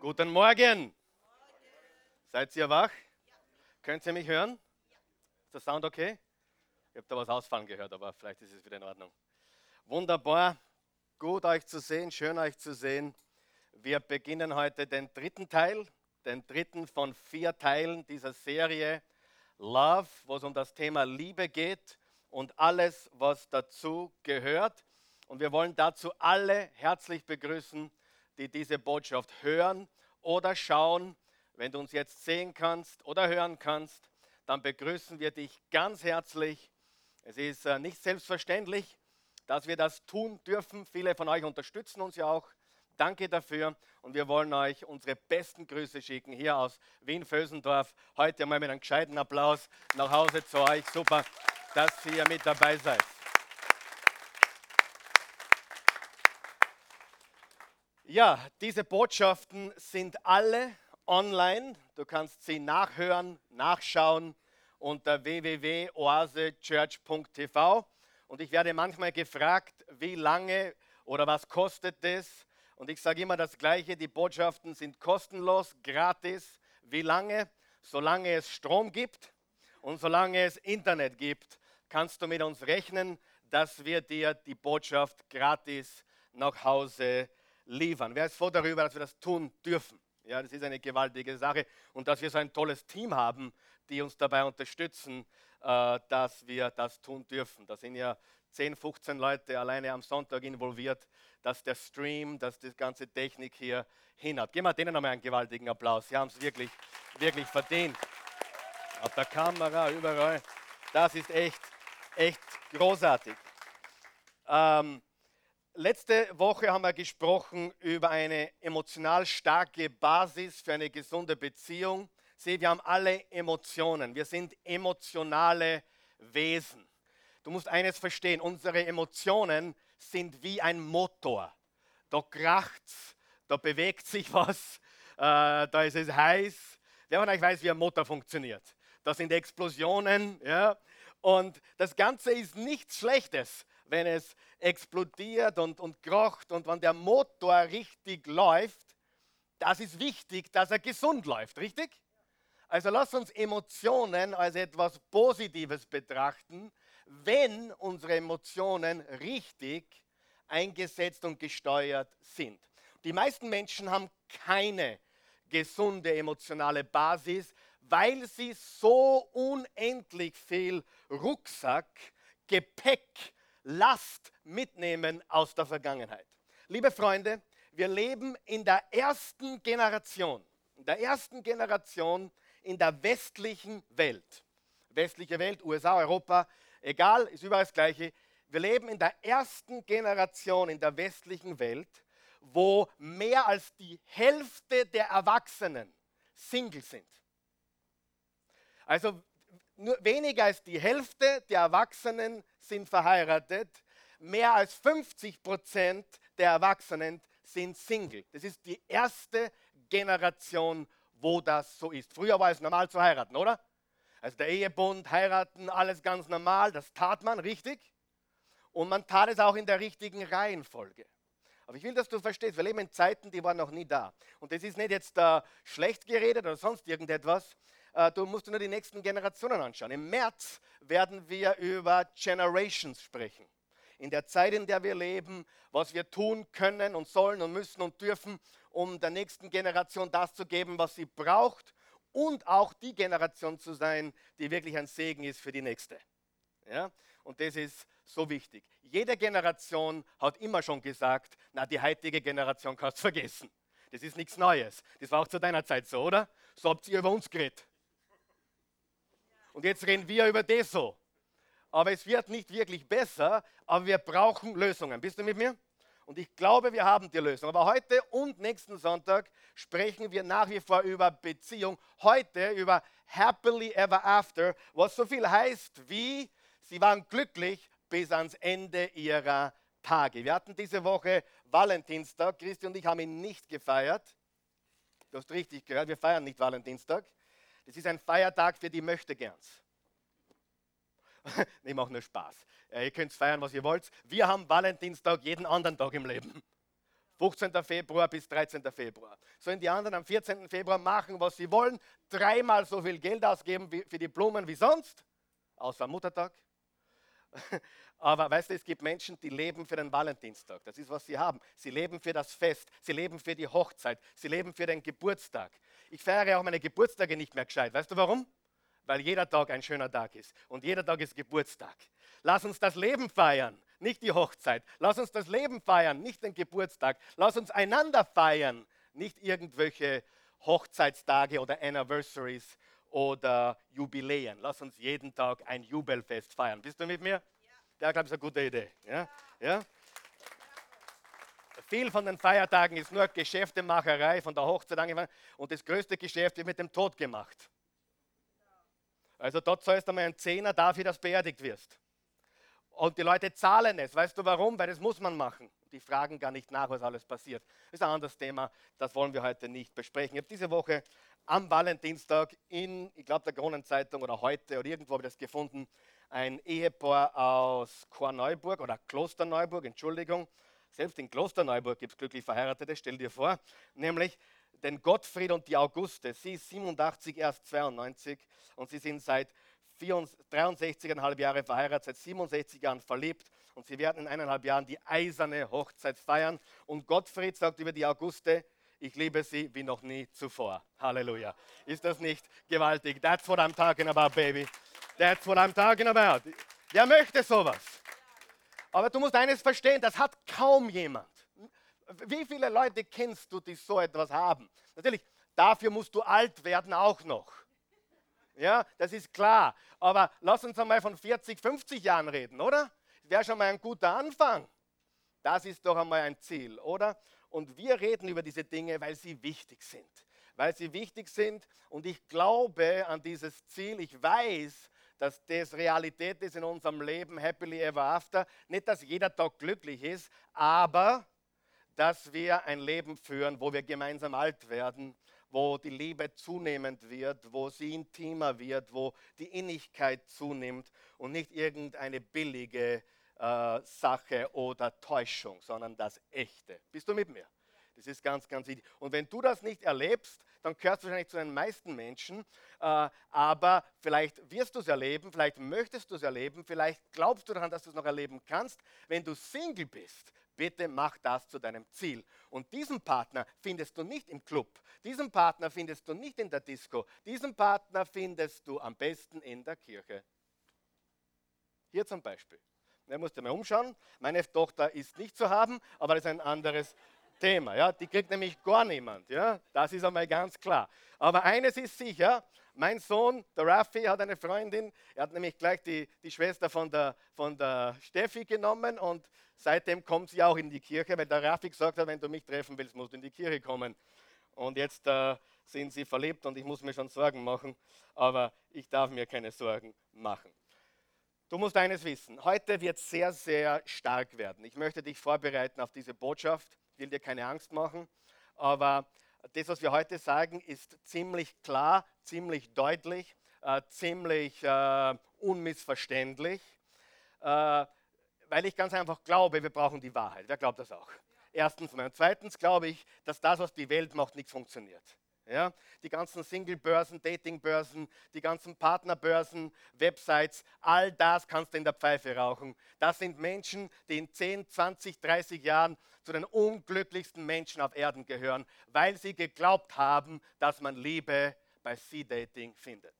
Guten Morgen. Seid ihr wach? Könnt ihr mich hören? Ist der Sound okay? Ich habe da was ausfallen gehört, aber vielleicht ist es wieder in Ordnung. Wunderbar. Gut euch zu sehen, schön euch zu sehen. Wir beginnen heute den dritten Teil, den dritten von vier Teilen dieser Serie Love, wo es um das Thema Liebe geht und alles, was dazu gehört. Und wir wollen dazu alle herzlich begrüßen, die diese Botschaft hören oder schauen. Wenn du uns jetzt sehen kannst oder hören kannst, dann begrüßen wir dich ganz herzlich. Es ist äh, nicht selbstverständlich, dass wir das tun dürfen. Viele von euch unterstützen uns ja auch. Danke dafür und wir wollen euch unsere besten Grüße schicken hier aus Wien-Vösendorf. Heute mal mit einem gescheiten Applaus nach Hause zu euch. Super, dass ihr mit dabei seid. Ja, diese Botschaften sind alle online. Du kannst sie nachhören, nachschauen unter www.oasechurch.tv. Und ich werde manchmal gefragt, wie lange oder was kostet das? Und ich sage immer das Gleiche, die Botschaften sind kostenlos, gratis. Wie lange? Solange es Strom gibt und solange es Internet gibt, kannst du mit uns rechnen, dass wir dir die Botschaft gratis nach Hause liefern. Wer ist froh darüber, dass wir das tun dürfen? Ja, das ist eine gewaltige Sache und dass wir so ein tolles Team haben, die uns dabei unterstützen, äh, dass wir das tun dürfen. Da sind ja 10, 15 Leute alleine am Sonntag involviert, dass der Stream, dass die ganze Technik hier hinhat. Geben wir denen nochmal einen gewaltigen Applaus. Sie haben es wirklich, wirklich verdient. Auf der Kamera, überall. Das ist echt, echt großartig. Ähm, Letzte Woche haben wir gesprochen über eine emotional starke Basis für eine gesunde Beziehung. Seht, wir haben alle Emotionen. Wir sind emotionale Wesen. Du musst eines verstehen, unsere Emotionen sind wie ein Motor. Da kracht's, da bewegt sich was, äh, da ist es heiß. Wer von euch weiß, wie ein Motor funktioniert? Da sind Explosionen, ja. Und das Ganze ist nichts Schlechtes wenn es explodiert und, und krocht und wenn der Motor richtig läuft, das ist wichtig, dass er gesund läuft, richtig? Also lass uns Emotionen als etwas Positives betrachten, wenn unsere Emotionen richtig eingesetzt und gesteuert sind. Die meisten Menschen haben keine gesunde emotionale Basis, weil sie so unendlich viel Rucksack, Gepäck Last mitnehmen aus der Vergangenheit. Liebe Freunde, wir leben in der ersten Generation, in der ersten Generation in der westlichen Welt. Westliche Welt, USA, Europa, egal, ist überall das Gleiche. Wir leben in der ersten Generation in der westlichen Welt, wo mehr als die Hälfte der Erwachsenen Single sind. Also nur weniger als die Hälfte der Erwachsenen sind verheiratet. Mehr als 50 Prozent der Erwachsenen sind Single. Das ist die erste Generation, wo das so ist. Früher war es normal zu heiraten, oder? Also der Ehebund, heiraten, alles ganz normal, das tat man richtig. Und man tat es auch in der richtigen Reihenfolge. Aber ich will, dass du verstehst, wir leben in Zeiten, die waren noch nie da. Und das ist nicht jetzt uh, schlecht geredet oder sonst irgendetwas, äh, du musst nur die nächsten Generationen anschauen. Im März werden wir über Generations sprechen. In der Zeit, in der wir leben, was wir tun können und sollen und müssen und dürfen, um der nächsten Generation das zu geben, was sie braucht und auch die Generation zu sein, die wirklich ein Segen ist für die nächste. Ja? Und das ist so wichtig. Jede Generation hat immer schon gesagt, na, die heutige Generation kannst du vergessen. Das ist nichts Neues. Das war auch zu deiner Zeit so, oder? So habt ihr über uns geredet. Und jetzt reden wir über das so. Aber es wird nicht wirklich besser, aber wir brauchen Lösungen. Bist du mit mir? Und ich glaube, wir haben die Lösung. Aber heute und nächsten Sonntag sprechen wir nach wie vor über Beziehung. Heute über Happily Ever After, was so viel heißt wie, sie waren glücklich bis ans Ende ihrer Tage. Wir hatten diese Woche Valentinstag. Christi und ich haben ihn nicht gefeiert. Du hast richtig gehört, wir feiern nicht Valentinstag. Das ist ein Feiertag für die Möchtegerns. ich mache nur Spaß. Ihr könnt feiern, was ihr wollt. Wir haben Valentinstag jeden anderen Tag im Leben. 15. Februar bis 13. Februar. Sollen die anderen am 14. Februar machen, was sie wollen, dreimal so viel Geld ausgeben für die Blumen wie sonst, außer Muttertag. Aber weißt du, es gibt Menschen, die leben für den Valentinstag. Das ist, was sie haben. Sie leben für das Fest. Sie leben für die Hochzeit. Sie leben für den Geburtstag. Ich feiere auch meine Geburtstage nicht mehr gescheit. Weißt du warum? Weil jeder Tag ein schöner Tag ist. Und jeder Tag ist Geburtstag. Lass uns das Leben feiern nicht die Hochzeit. Lass uns das Leben feiern, nicht den Geburtstag. Lass uns einander feiern, nicht irgendwelche Hochzeitstage oder Anniversaries oder Jubiläen. Lass uns jeden Tag ein Jubelfest feiern. Bist du mit mir? Ja, ja glaube ich, ist eine gute Idee. Ja? Ja? Viel von den Feiertagen ist nur Geschäftemacherei von der Hochzeit angefangen und das größte Geschäft wird mit dem Tod gemacht. Also dort zahlst du mal einen Zehner dafür, dass du beerdigt wirst. Und die Leute zahlen es. Weißt du warum? Weil das muss man machen. Die fragen gar nicht nach, was alles passiert. Das ist ein anderes Thema, das wollen wir heute nicht besprechen. Ich habe diese Woche am Valentinstag in, ich glaube, der Kronenzeitung oder heute oder irgendwo habe ich das gefunden, ein Ehepaar aus Korneuburg oder Klosterneuburg, Entschuldigung. Selbst in Klosterneuburg gibt es glücklich Verheiratete, stell dir vor. Nämlich den Gottfried und die Auguste. Sie ist 87, erst 92 und sie sind seit 63,5 Jahre verheiratet, seit 67 Jahren verliebt und sie werden in eineinhalb Jahren die eiserne Hochzeit feiern. Und Gottfried sagt über die Auguste, ich liebe sie wie noch nie zuvor. Halleluja. Ist das nicht gewaltig? That's what I'm talking about, baby. That's what I'm talking about. Wer möchte sowas? Aber du musst eines verstehen, das hat kaum jemand. Wie viele Leute kennst du, die so etwas haben? Natürlich, dafür musst du alt werden auch noch. Ja, das ist klar. Aber lass uns einmal von 40, 50 Jahren reden, oder? Wäre schon mal ein guter Anfang. Das ist doch einmal ein Ziel, oder? Und wir reden über diese Dinge, weil sie wichtig sind. Weil sie wichtig sind und ich glaube an dieses Ziel. Ich weiß, dass das Realität ist in unserem Leben, happily ever after. Nicht, dass jeder Tag glücklich ist, aber dass wir ein Leben führen, wo wir gemeinsam alt werden wo die Liebe zunehmend wird, wo sie intimer wird, wo die Innigkeit zunimmt und nicht irgendeine billige äh, Sache oder Täuschung, sondern das Echte. Bist du mit mir? Das ist ganz, ganz wichtig. Und wenn du das nicht erlebst, dann gehörst du wahrscheinlich zu den meisten Menschen. Äh, aber vielleicht wirst du es erleben, vielleicht möchtest du es erleben, vielleicht glaubst du daran, dass du es noch erleben kannst. Wenn du Single bist, Bitte mach das zu deinem Ziel. Und diesen Partner findest du nicht im Club. Diesen Partner findest du nicht in der Disco. Diesen Partner findest du am besten in der Kirche. Hier zum Beispiel. Da musst du mal umschauen. Meine Tochter ist nicht zu haben, aber das ist ein anderes Thema. Ja? Die kriegt nämlich gar niemand. Ja? Das ist einmal ganz klar. Aber eines ist sicher, mein Sohn, der Raffi, hat eine Freundin. Er hat nämlich gleich die, die Schwester von der, von der Steffi genommen und seitdem kommt sie auch in die Kirche, weil der Raffi gesagt hat, wenn du mich treffen willst, musst du in die Kirche kommen. Und jetzt äh, sind sie verliebt und ich muss mir schon Sorgen machen, aber ich darf mir keine Sorgen machen. Du musst eines wissen, heute wird sehr, sehr stark werden. Ich möchte dich vorbereiten auf diese Botschaft, ich will dir keine Angst machen, aber das, was wir heute sagen, ist ziemlich klar, ziemlich deutlich, äh, ziemlich äh, unmissverständlich. Äh, weil ich ganz einfach glaube, wir brauchen die Wahrheit. Wer glaubt das auch? Erstens Und zweitens glaube ich, dass das, was die Welt macht, nicht funktioniert. Ja? Die ganzen Single-Börsen, Dating-Börsen, die ganzen Partnerbörsen, Websites, all das kannst du in der Pfeife rauchen. Das sind Menschen, die in 10, 20, 30 Jahren zu den unglücklichsten Menschen auf Erden gehören, weil sie geglaubt haben, dass man Liebe bei Sea-Dating findet.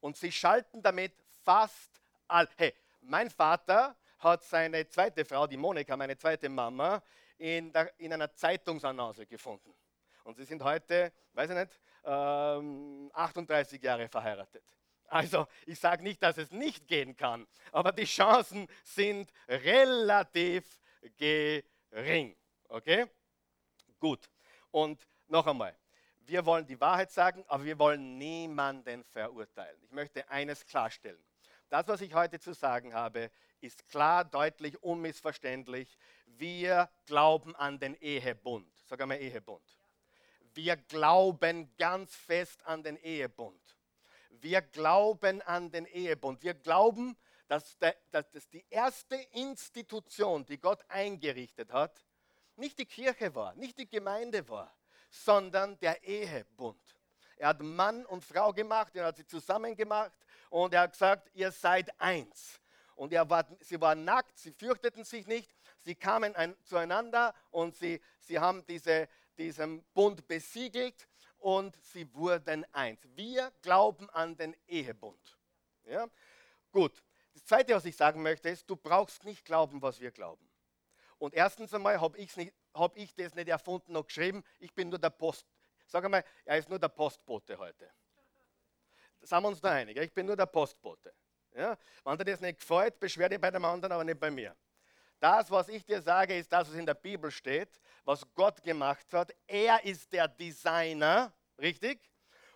Und sie schalten damit fast all. Hey, mein Vater hat seine zweite Frau, die Monika, meine zweite Mama, in, der, in einer Zeitungsannonce gefunden. Und sie sind heute, weiß ich nicht, ähm, 38 Jahre verheiratet. Also ich sage nicht, dass es nicht gehen kann, aber die Chancen sind relativ gering. Okay? Gut. Und noch einmal, wir wollen die Wahrheit sagen, aber wir wollen niemanden verurteilen. Ich möchte eines klarstellen. Das, was ich heute zu sagen habe, ist klar, deutlich, unmissverständlich. Wir glauben an den Ehebund. Sag einmal Ehebund. Wir glauben ganz fest an den Ehebund. Wir glauben an den Ehebund. Wir glauben, dass, der, dass die erste Institution, die Gott eingerichtet hat, nicht die Kirche war, nicht die Gemeinde war, sondern der Ehebund. Er hat Mann und Frau gemacht, er hat sie zusammen gemacht und er hat gesagt, ihr seid eins. Und war, sie waren nackt, sie fürchteten sich nicht, sie kamen ein, zueinander und sie, sie haben diese, diesen Bund besiegelt und sie wurden eins. Wir glauben an den Ehebund. Ja? Gut, das Zweite, was ich sagen möchte, ist, du brauchst nicht glauben, was wir glauben. Und erstens einmal habe hab ich das nicht erfunden und geschrieben, ich bin nur der Post. Sag einmal, er ist nur der Postbote heute. Sind wir uns da einig, ich bin nur der Postbote. Ja? Wenn dir das nicht gefällt, beschwer dich bei dem anderen, aber nicht bei mir. Das, was ich dir sage, ist das, was in der Bibel steht, was Gott gemacht hat. Er ist der Designer, richtig?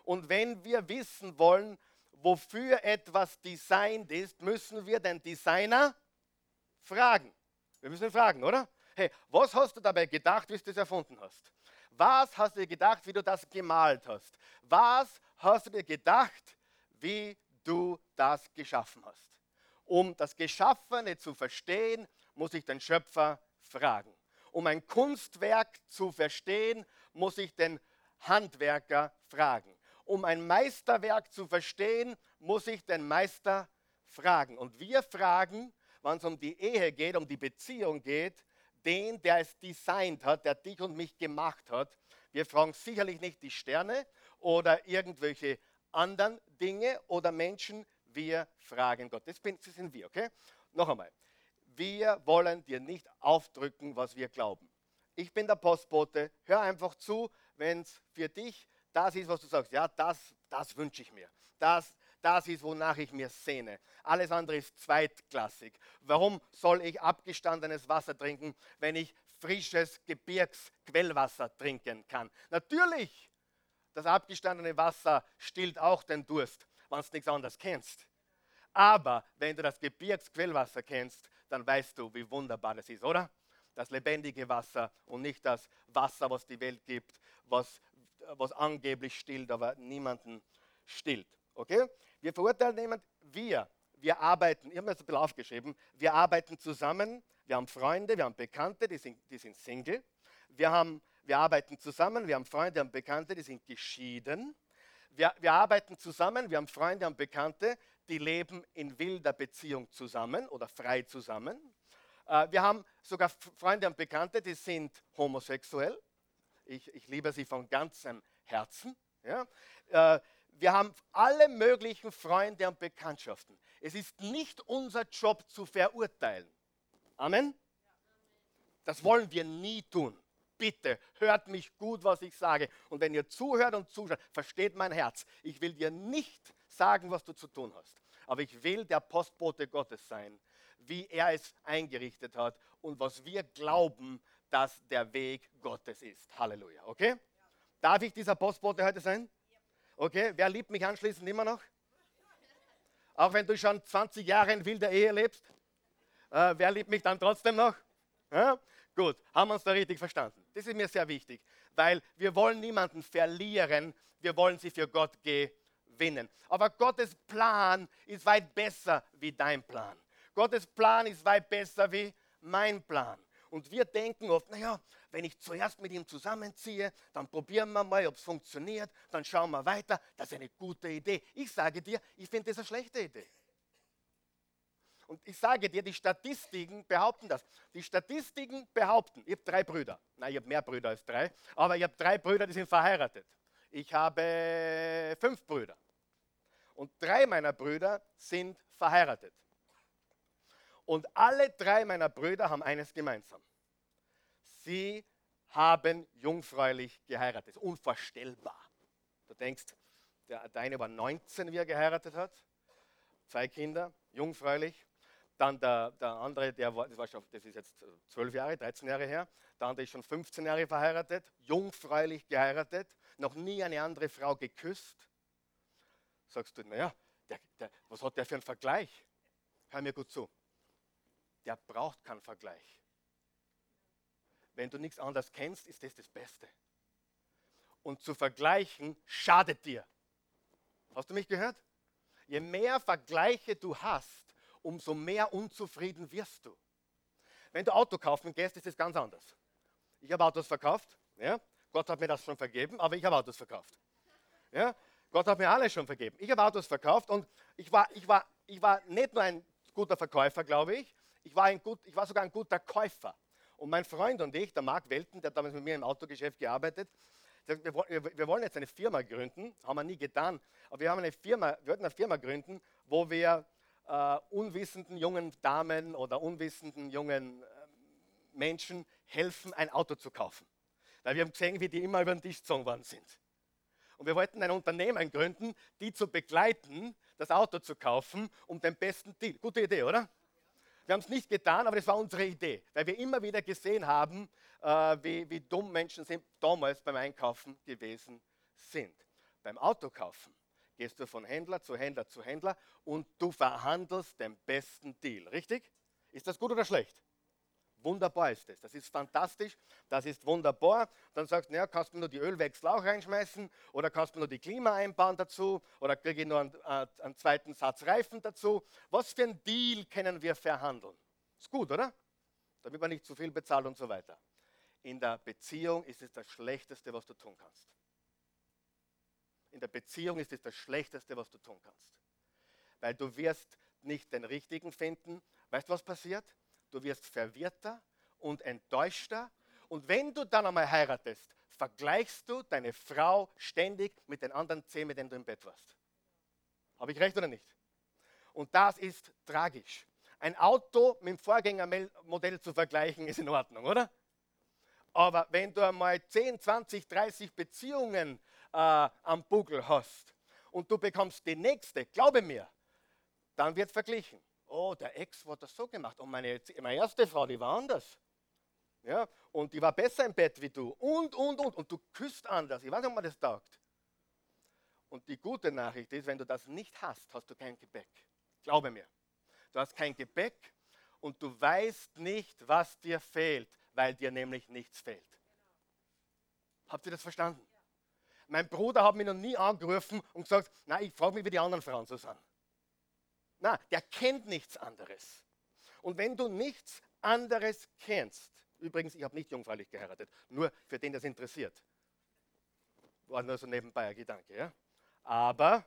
Und wenn wir wissen wollen, wofür etwas designt ist, müssen wir den Designer fragen. Wir müssen ihn fragen, oder? Hey, was hast du dabei gedacht, wie du das erfunden hast? Was hast du dir gedacht, wie du das gemalt hast? Was hast du dir gedacht, wie du das geschaffen hast? Um das Geschaffene zu verstehen, muss ich den Schöpfer fragen. Um ein Kunstwerk zu verstehen, muss ich den Handwerker fragen. Um ein Meisterwerk zu verstehen, muss ich den Meister fragen. Und wir fragen, wenn es um die Ehe geht, um die Beziehung geht, den, der es designt hat, der dich und mich gemacht hat. Wir fragen sicherlich nicht die Sterne oder irgendwelche anderen Dinge oder Menschen. Wir fragen Gott. Das sind wir, okay? Noch einmal. Wir wollen dir nicht aufdrücken, was wir glauben. Ich bin der Postbote. Hör einfach zu, wenn es für dich das ist, was du sagst. Ja, das, das wünsche ich mir. Das, das ist, wonach ich mir sehne. Alles andere ist zweitklassig. Warum soll ich abgestandenes Wasser trinken, wenn ich frisches Gebirgsquellwasser trinken kann? Natürlich, das abgestandene Wasser stillt auch den Durst, wenn du nichts anderes kennst. Aber wenn du das Gebirgsquellwasser kennst, dann weißt du, wie wunderbar das ist, oder? Das lebendige Wasser und nicht das Wasser, was die Welt gibt, was, was angeblich stillt, aber niemanden stillt. Okay? Wir verurteilen niemand, wir, wir arbeiten, ich habe mir das ein bisschen aufgeschrieben, wir arbeiten zusammen, wir haben Freunde, wir haben Bekannte, die sind, die sind Single. Wir, haben, wir arbeiten zusammen, wir haben Freunde, wir haben Bekannte, die sind geschieden. Wir, wir arbeiten zusammen, wir haben Freunde und Bekannte, die leben in wilder Beziehung zusammen oder frei zusammen. Äh, wir haben sogar Freunde und Bekannte, die sind homosexuell. Ich, ich liebe sie von ganzem Herzen. Ja? Äh, wir haben alle möglichen Freunde und Bekanntschaften. Es ist nicht unser Job zu verurteilen. Amen? Das wollen wir nie tun. Bitte hört mich gut, was ich sage. Und wenn ihr zuhört und zuschaut, versteht mein Herz. Ich will dir nicht sagen, was du zu tun hast. Aber ich will der Postbote Gottes sein, wie er es eingerichtet hat und was wir glauben, dass der Weg Gottes ist. Halleluja. Okay? Darf ich dieser Postbote heute sein? Okay, wer liebt mich anschließend immer noch? Auch wenn du schon 20 Jahre in wilder Ehe lebst? Äh, wer liebt mich dann trotzdem noch? Ja? Gut, haben wir uns da richtig verstanden. Das ist mir sehr wichtig, weil wir wollen niemanden verlieren, wir wollen sie für Gott gewinnen. Aber Gottes Plan ist weit besser wie dein Plan. Gottes Plan ist weit besser wie mein Plan. Und wir denken oft, naja, wenn ich zuerst mit ihm zusammenziehe, dann probieren wir mal, ob es funktioniert, dann schauen wir weiter. Das ist eine gute Idee. Ich sage dir, ich finde das eine schlechte Idee. Und ich sage dir, die Statistiken behaupten das. Die Statistiken behaupten, ich habe drei Brüder. Nein, ich habe mehr Brüder als drei, aber ich habe drei Brüder, die sind verheiratet. Ich habe fünf Brüder. Und drei meiner Brüder sind verheiratet. Und alle drei meiner Brüder haben eines gemeinsam. Sie haben jungfräulich geheiratet. Unvorstellbar. Du denkst, der, eine war 19, wie er geheiratet hat. Zwei Kinder, jungfräulich. Dann der, der andere, der war, das, war schon, das ist jetzt 12 Jahre, 13 Jahre her. Der andere ist schon 15 Jahre verheiratet, jungfräulich geheiratet, noch nie eine andere Frau geküsst. Sagst du, naja, der, der, was hat der für einen Vergleich? Hör mir gut zu der braucht keinen Vergleich. Wenn du nichts anderes kennst, ist das das Beste. Und zu vergleichen schadet dir. Hast du mich gehört? Je mehr Vergleiche du hast, umso mehr unzufrieden wirst du. Wenn du Auto kaufen gehst, ist das ganz anders. Ich habe Autos verkauft. Ja? Gott hat mir das schon vergeben, aber ich habe Autos verkauft. Ja? Gott hat mir alles schon vergeben. Ich habe Autos verkauft und ich war, ich, war, ich war nicht nur ein guter Verkäufer, glaube ich, ich war, ein gut, ich war sogar ein guter Käufer. Und mein Freund und ich, der Marc Welten, der hat damals mit mir im Autogeschäft gearbeitet, wir, wir, wollen jetzt eine Firma gründen, haben wir nie getan, aber wir haben eine Firma, wir wollten eine Firma gründen, wo wir äh, unwissenden jungen Damen oder unwissenden jungen äh, Menschen helfen, ein Auto zu kaufen. Weil wir haben gesehen, wie die immer über den Tisch gezogen worden sind. Und wir wollten ein Unternehmen gründen, die zu begleiten, das Auto zu kaufen, um den besten Deal. Gute Idee, oder? Wir haben es nicht getan, aber das war unsere Idee, weil wir immer wieder gesehen haben, äh, wie, wie dumm Menschen sind, damals beim Einkaufen gewesen sind. Beim Autokaufen gehst du von Händler zu Händler zu Händler und du verhandelst den besten Deal, richtig? Ist das gut oder schlecht? Wunderbar ist das. Das ist fantastisch. Das ist wunderbar. Dann sagst du, naja, kannst du nur die Ölwechsel auch reinschmeißen oder kannst du nur die Klima einbauen dazu oder kriege ich nur einen, äh, einen zweiten Satz Reifen dazu. Was für ein Deal können wir verhandeln? Ist gut, oder? Damit man nicht zu viel bezahlt und so weiter. In der Beziehung ist es das Schlechteste, was du tun kannst. In der Beziehung ist es das Schlechteste, was du tun kannst. Weil du wirst nicht den Richtigen finden. Weißt du, was passiert? Du wirst verwirrter und enttäuschter. Und wenn du dann einmal heiratest, vergleichst du deine Frau ständig mit den anderen zehn, mit denen du im Bett warst. Habe ich recht oder nicht? Und das ist tragisch. Ein Auto mit dem Vorgängermodell zu vergleichen, ist in Ordnung, oder? Aber wenn du einmal 10, 20, 30 Beziehungen äh, am Buckel hast und du bekommst die nächste, glaube mir, dann wird verglichen oh, der Ex hat das so gemacht und meine, meine erste Frau, die war anders. Ja, und die war besser im Bett wie du und, und, und. Und du küsst anders. Ich weiß nicht, ob man das taugt. Und die gute Nachricht ist, wenn du das nicht hast, hast du kein Gebäck. Glaube mir. Du hast kein Gebäck und du weißt nicht, was dir fehlt, weil dir nämlich nichts fehlt. Habt ihr das verstanden? Mein Bruder hat mich noch nie angerufen und gesagt, na, ich frage mich, wie die anderen Frauen so sind. Na, der kennt nichts anderes. Und wenn du nichts anderes kennst, übrigens, ich habe nicht jungfräulich geheiratet, nur für den das interessiert. War nur so nebenbei ein Gedanke. Ja? Aber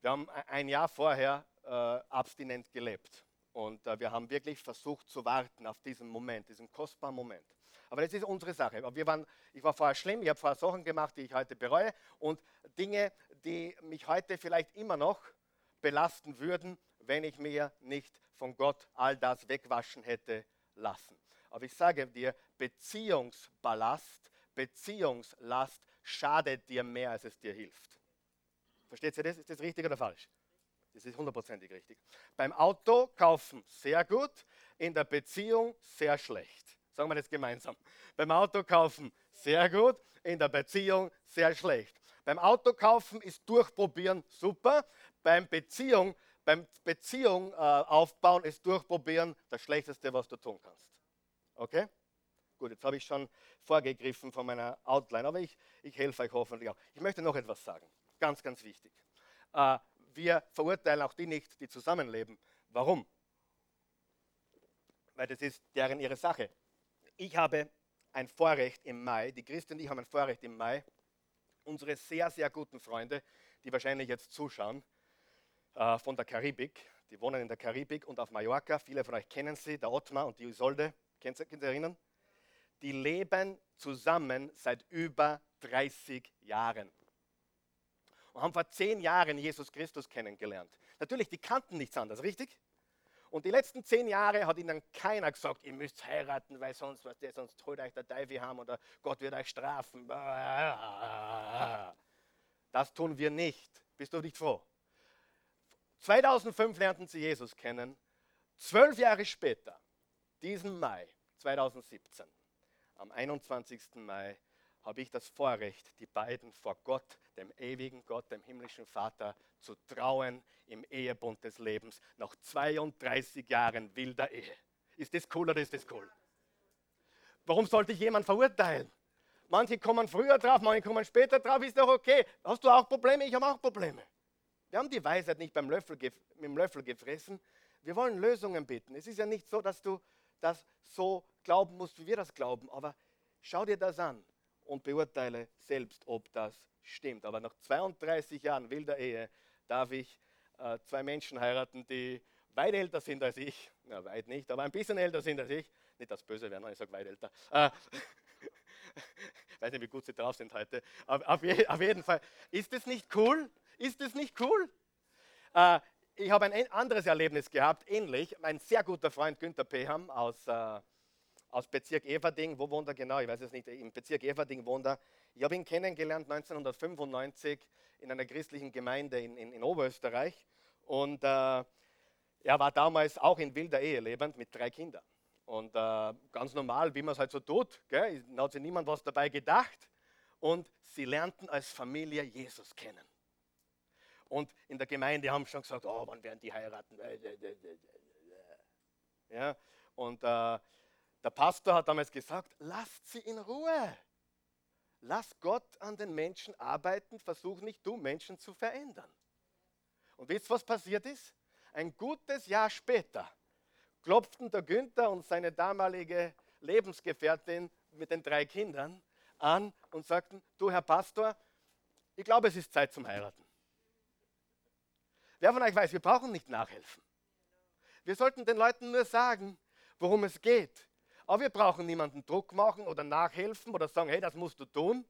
wir haben ein Jahr vorher äh, abstinent gelebt. Und äh, wir haben wirklich versucht zu warten auf diesen Moment, diesen kostbaren Moment. Aber das ist unsere Sache. Wir waren, ich war vorher schlimm, ich habe vorher Sachen gemacht, die ich heute bereue und Dinge, die mich heute vielleicht immer noch belasten würden, wenn ich mir nicht von Gott all das wegwaschen hätte lassen. Aber ich sage dir, Beziehungsballast, Beziehungslast schadet dir mehr, als es dir hilft. Versteht ihr das? Ist das richtig oder falsch? Das ist hundertprozentig richtig. Beim Auto kaufen sehr gut, in der Beziehung sehr schlecht. Sagen wir das gemeinsam. Beim Auto kaufen sehr gut, in der Beziehung sehr schlecht. Beim Auto kaufen ist durchprobieren super, beim Beziehung, beim Beziehung äh, aufbauen ist durchprobieren das Schlechteste, was du tun kannst. Okay? Gut, jetzt habe ich schon vorgegriffen von meiner Outline, aber ich, ich helfe euch hoffentlich auch. Ich möchte noch etwas sagen, ganz, ganz wichtig. Äh, wir verurteilen auch die nicht, die zusammenleben. Warum? Weil das ist deren ihre Sache. Ich habe ein Vorrecht im Mai, die Christen und ich haben ein Vorrecht im Mai, unsere sehr, sehr guten Freunde, die wahrscheinlich jetzt zuschauen, äh, von der Karibik. Die wohnen in der Karibik und auf Mallorca. Viele von euch kennen sie, der Ottmar und die Isolde. Könnt ihr, könnt ihr erinnern? Die leben zusammen seit über 30 Jahren. Und haben vor zehn Jahren Jesus Christus kennengelernt. Natürlich, die kannten nichts anderes, richtig? Und die letzten zehn Jahre hat ihnen keiner gesagt, ihr müsst heiraten, weil sonst, was der, sonst holt euch der Teufel haben oder Gott wird euch strafen. Das tun wir nicht. Bist du nicht froh? 2005 lernten sie Jesus kennen. Zwölf Jahre später, diesen Mai 2017, am 21. Mai, habe ich das Vorrecht, die beiden vor Gott, dem ewigen Gott, dem himmlischen Vater, zu trauen im Ehebund des Lebens nach 32 Jahren wilder Ehe. Ist das cool oder ist das cool? Warum sollte ich jemanden verurteilen? Manche kommen früher drauf, manche kommen später drauf, ist doch okay. Hast du auch Probleme? Ich habe auch Probleme. Wir haben die Weisheit nicht beim Löffel, mit dem Löffel gefressen. Wir wollen Lösungen bitten. Es ist ja nicht so, dass du das so glauben musst, wie wir das glauben, aber Schau dir das an und beurteile selbst, ob das stimmt. Aber nach 32 Jahren wilder Ehe darf ich äh, zwei Menschen heiraten, die weit älter sind als ich. Ja, weit nicht, aber ein bisschen älter sind als ich. Nicht das Böse werden, ich sage weit älter. Äh, weiß nicht, wie gut sie drauf sind heute. Aber auf, je, auf jeden Fall. Ist es nicht cool? Ist es nicht cool? Äh, ich habe ein anderes Erlebnis gehabt, ähnlich. Mein sehr guter Freund Günther Peham aus, äh, aus Bezirk Everding, wo wohnt er genau? Ich weiß es nicht. Im Bezirk Everding wohnt er. Ich habe ihn kennengelernt 1995 in einer christlichen Gemeinde in, in, in Oberösterreich. Und äh, er war damals auch in wilder Ehe lebend mit drei Kindern. Und äh, ganz normal, wie man es halt so tut, gell, da hat sich niemand was dabei gedacht. Und sie lernten als Familie Jesus kennen. Und in der Gemeinde haben schon gesagt, oh, wann werden die heiraten? Ja, und äh, der Pastor hat damals gesagt, lasst sie in Ruhe. Lass Gott an den Menschen arbeiten, versuch nicht du Menschen zu verändern. Und wisst ihr, was passiert ist? Ein gutes Jahr später klopften der Günther und seine damalige Lebensgefährtin mit den drei Kindern an und sagten, du Herr Pastor, ich glaube, es ist Zeit zum Heiraten. Wer von euch weiß, wir brauchen nicht nachhelfen. Wir sollten den Leuten nur sagen, worum es geht. Aber wir brauchen niemanden Druck machen oder nachhelfen oder sagen, hey, das musst du tun.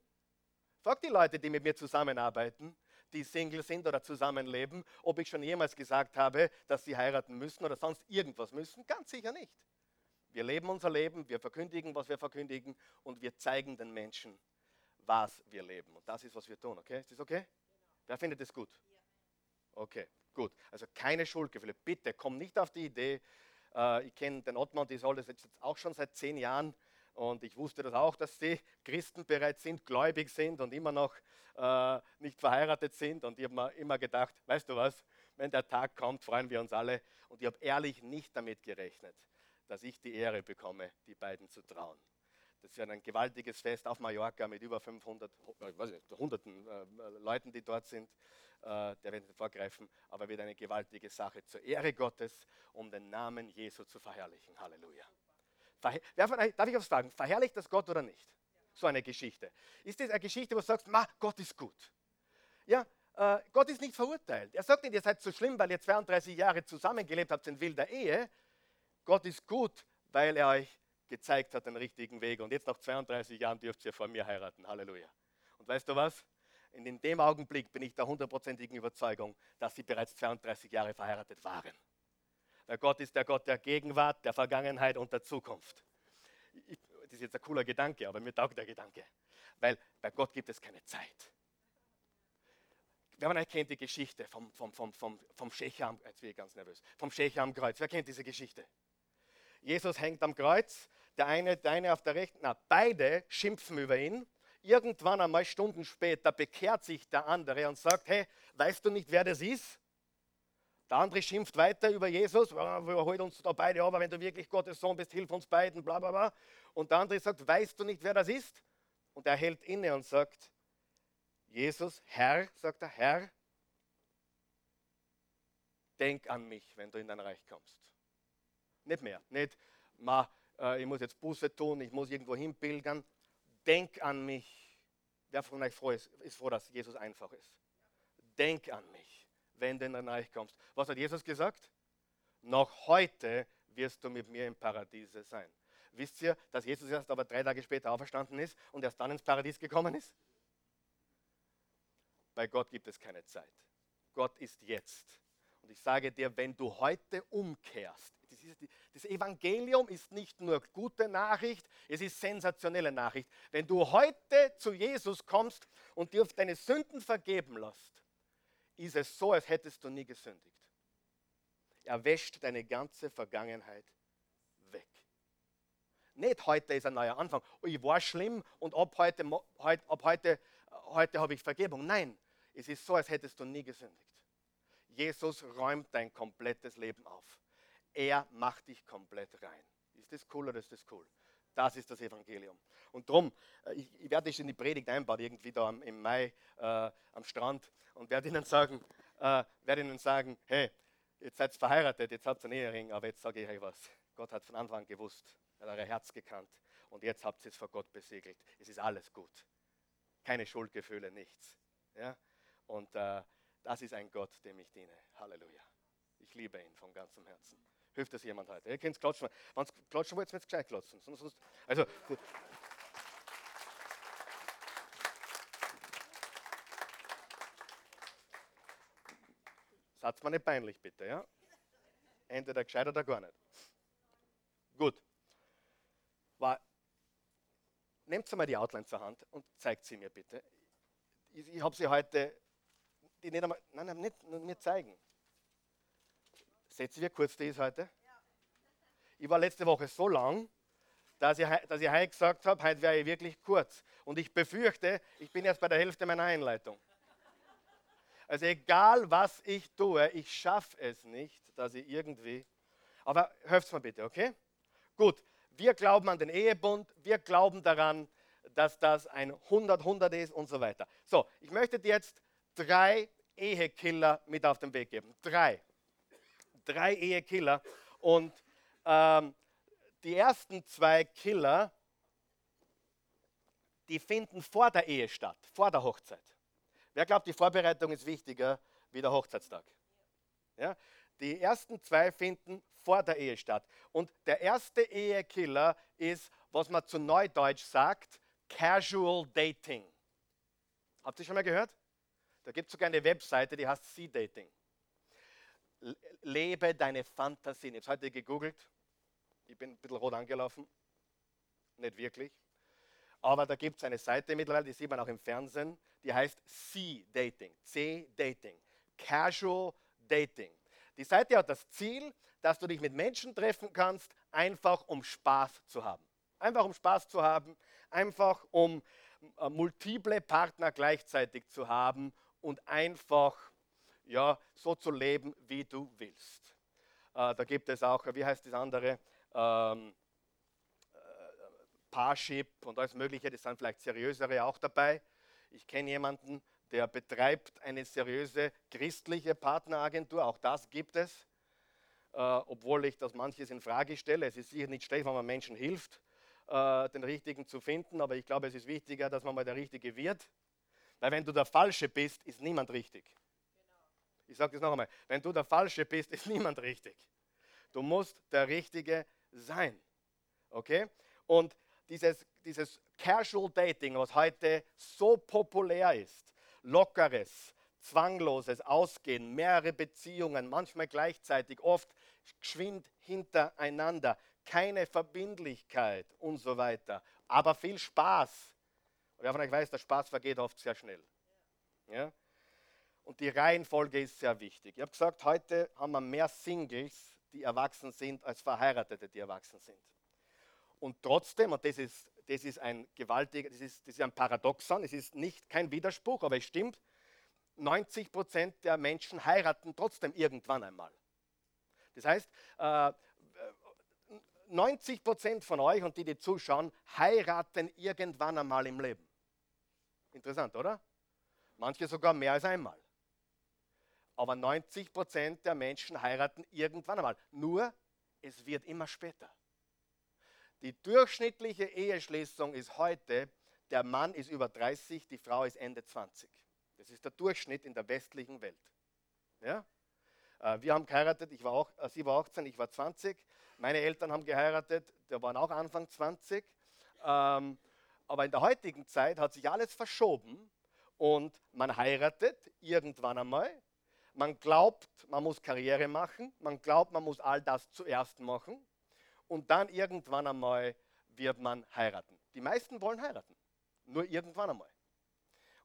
Frag die Leute, die mit mir zusammenarbeiten, die Single sind oder zusammenleben, ob ich schon jemals gesagt habe, dass sie heiraten müssen oder sonst irgendwas müssen. Ganz sicher nicht. Wir leben unser Leben, wir verkündigen, was wir verkündigen und wir zeigen den Menschen, was wir leben. Und das ist, was wir tun. Okay? Ist das okay? Wer findet das gut? Okay, gut. Also keine Schuldgefühle. Bitte komm nicht auf die Idee. Äh, ich kenne den Ottmann, die soll das jetzt auch schon seit zehn Jahren und ich wusste das auch, dass sie Christen bereits sind, gläubig sind und immer noch äh, nicht verheiratet sind. Und ich habe mir immer gedacht, weißt du was, wenn der Tag kommt, freuen wir uns alle. Und ich habe ehrlich nicht damit gerechnet, dass ich die Ehre bekomme, die beiden zu trauen. Das ist ein gewaltiges Fest auf Mallorca mit über 500, ich weiß nicht, hunderten äh, Leuten, die dort sind. Äh, der wird nicht vorgreifen, aber wird eine gewaltige Sache zur Ehre Gottes, um den Namen Jesu zu verherrlichen. Halleluja. Wer von darf ich was fragen? Verherrlicht das Gott oder nicht? So eine Geschichte. Ist das eine Geschichte, wo du sagst, Ma, Gott ist gut? Ja, äh, Gott ist nicht verurteilt. Er sagt nicht, ihr seid so schlimm, weil ihr 32 Jahre zusammengelebt habt in wilder Ehe. Gott ist gut, weil er euch gezeigt hat den richtigen Weg. Und jetzt nach 32 Jahren dürft ihr vor mir heiraten. Halleluja. Und weißt du was? in dem Augenblick bin ich der hundertprozentigen Überzeugung, dass sie bereits 32 Jahre verheiratet waren. Der Gott ist der Gott der Gegenwart, der Vergangenheit und der Zukunft. Das ist jetzt ein cooler Gedanke, aber mir taugt der Gedanke. Weil bei Gott gibt es keine Zeit. Wer von euch kennt die Geschichte vom, vom, vom, vom, vom Schächer am, vom Schächer am Kreuz. Wer kennt diese Geschichte? Jesus hängt am Kreuz, der eine, der eine auf der rechten, na, beide schimpfen über ihn. Irgendwann einmal Stunden später bekehrt sich der andere und sagt, hey, weißt du nicht, wer das ist? Der andere schimpft weiter über Jesus, wir holen uns da beide aber wenn du wirklich Gottes Sohn bist, hilf uns beiden, bla bla bla. Und der andere sagt, weißt du nicht, wer das ist? Und er hält inne und sagt, Jesus, Herr, sagt er, Herr, denk an mich, wenn du in dein Reich kommst. Nicht mehr, nicht, ma, äh, ich muss jetzt Buße tun, ich muss irgendwo hinpilgern. Denk an mich. Wer von euch froh ist, ist froh, dass Jesus einfach ist. Denk an mich, wenn du in dein Reich kommst. Was hat Jesus gesagt? Noch heute wirst du mit mir im Paradiese sein. Wisst ihr, dass Jesus erst aber drei Tage später auferstanden ist und erst dann ins Paradies gekommen ist? Bei Gott gibt es keine Zeit. Gott ist jetzt. Und ich sage dir, wenn du heute umkehrst, das, ist, das Evangelium ist nicht nur gute Nachricht, es ist sensationelle Nachricht. Wenn du heute zu Jesus kommst und dir auf deine Sünden vergeben lässt, ist es so, als hättest du nie gesündigt. Er wäscht deine ganze Vergangenheit weg. Nicht heute ist ein neuer Anfang. Oh, ich war schlimm und ab heute, ab heute, heute habe ich Vergebung. Nein, es ist so, als hättest du nie gesündigt. Jesus räumt dein komplettes Leben auf. Er macht dich komplett rein. Ist das cool oder ist das cool? Das ist das Evangelium. Und darum, äh, ich, ich werde dich in die Predigt einbauen, irgendwie da im Mai äh, am Strand und werde ihnen sagen, äh, werde ihnen sagen, hey, jetzt seid ihr verheiratet, jetzt habt ihr einen Ehering, aber jetzt sage ich euch was. Gott hat von Anfang an gewusst, er hat euer Herz gekannt. und jetzt habt ihr es vor Gott besiegelt. Es ist alles gut. Keine Schuldgefühle, nichts. Ja? Und äh, das ist ein Gott, dem ich diene. Halleluja. Ich liebe ihn von ganzem Herzen. Hilft das jemand heute? Ihr könnt klatschen. Wenn es klatschen wollt, jetzt gescheit klatschen. Also, Satz mal nicht peinlich, bitte, ja? Entweder gescheit oder gar nicht. Gut. War, nehmt mal die Outline zur Hand und zeigt sie mir bitte. Ich, ich habe sie heute, die nicht einmal, nein, nein, nicht mir zeigen. Seht ihr, wie kurz ist heute? Ich war letzte Woche so lang, dass ich, dass ich heute gesagt habe, heute wäre ich wirklich kurz. Und ich befürchte, ich bin jetzt bei der Hälfte meiner Einleitung. Also egal, was ich tue, ich schaffe es nicht, dass ich irgendwie... Aber hört mir bitte, okay? Gut, wir glauben an den Ehebund, wir glauben daran, dass das ein 100-100 ist und so weiter. So, ich möchte dir jetzt drei Ehekiller mit auf den Weg geben. Drei. Drei Ehekiller. Und ähm, die ersten zwei Killer, die finden vor der Ehe statt, vor der Hochzeit. Wer glaubt, die Vorbereitung ist wichtiger wie der Hochzeitstag? Ja? Die ersten zwei finden vor der Ehe statt. Und der erste Ehekiller ist, was man zu Neudeutsch sagt, Casual Dating. Habt ihr schon mal gehört? Da gibt es sogar eine Webseite, die heißt Sea Dating. Lebe deine Fantasien. Ich habe heute gegoogelt. Ich bin ein bisschen rot angelaufen. Nicht wirklich. Aber da gibt es eine Seite mittlerweile, die sieht man auch im Fernsehen, die heißt C-Dating. C-Dating. Casual Dating. Die Seite hat das Ziel, dass du dich mit Menschen treffen kannst, einfach um Spaß zu haben. Einfach um Spaß zu haben, einfach um äh, multiple Partner gleichzeitig zu haben und einfach ja, so zu leben, wie du willst. Äh, da gibt es auch, wie heißt das andere? Ähm, äh, Parship und alles Mögliche, das sind vielleicht seriösere auch dabei. Ich kenne jemanden, der betreibt eine seriöse christliche Partneragentur, auch das gibt es, äh, obwohl ich das manches in Frage stelle. Es ist sicher nicht schlecht, wenn man Menschen hilft, äh, den richtigen zu finden, aber ich glaube, es ist wichtiger, dass man mal der Richtige wird, weil wenn du der Falsche bist, ist niemand richtig. Ich sage das noch einmal, wenn du der Falsche bist, ist niemand richtig. Du musst der Richtige sein. Okay? Und dieses, dieses Casual Dating, was heute so populär ist, lockeres, zwangloses Ausgehen, mehrere Beziehungen, manchmal gleichzeitig, oft geschwind hintereinander, keine Verbindlichkeit und so weiter, aber viel Spaß. Und wer von euch weiß, der Spaß vergeht oft sehr schnell. Ja? Und die Reihenfolge ist sehr wichtig. Ich habe gesagt, heute haben wir mehr Singles, die erwachsen sind, als Verheiratete, die erwachsen sind. Und trotzdem, und das ist, das ist ein gewaltiger, das ist, das ist ein Paradoxon, es ist nicht kein Widerspruch, aber es stimmt, 90 Prozent der Menschen heiraten trotzdem irgendwann einmal. Das heißt, 90 äh, Prozent von euch und die, die zuschauen, heiraten irgendwann einmal im Leben. Interessant, oder? Manche sogar mehr als einmal. Aber 90 Prozent der Menschen heiraten irgendwann einmal. Nur, es wird immer später. Die durchschnittliche Eheschließung ist heute, der Mann ist über 30, die Frau ist Ende 20. Das ist der Durchschnitt in der westlichen Welt. Ja? Äh, wir haben geheiratet, ich war auch, äh, sie war 18, ich war 20. Meine Eltern haben geheiratet, die waren auch Anfang 20. Ähm, aber in der heutigen Zeit hat sich alles verschoben und man heiratet irgendwann einmal. Man glaubt, man muss Karriere machen. Man glaubt, man muss all das zuerst machen und dann irgendwann einmal wird man heiraten. Die meisten wollen heiraten, nur irgendwann einmal.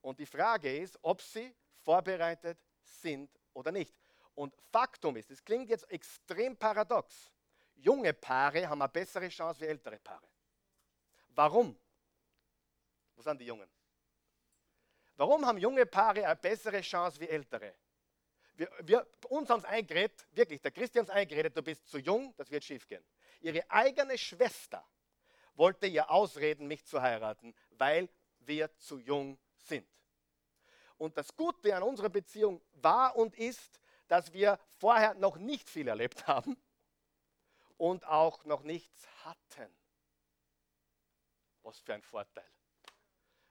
Und die Frage ist, ob sie vorbereitet sind oder nicht. Und Faktum ist, es klingt jetzt extrem paradox, junge Paare haben eine bessere Chance wie ältere Paare. Warum? Wo sind die Jungen? Warum haben junge Paare eine bessere Chance wie ältere? Wir, wir, uns haben es eingeredet, wirklich, der Christian hat eingeredet, du bist zu jung, das wird schief gehen. Ihre eigene Schwester wollte ihr ausreden, mich zu heiraten, weil wir zu jung sind. Und das Gute an unserer Beziehung war und ist, dass wir vorher noch nicht viel erlebt haben und auch noch nichts hatten. Was für ein Vorteil.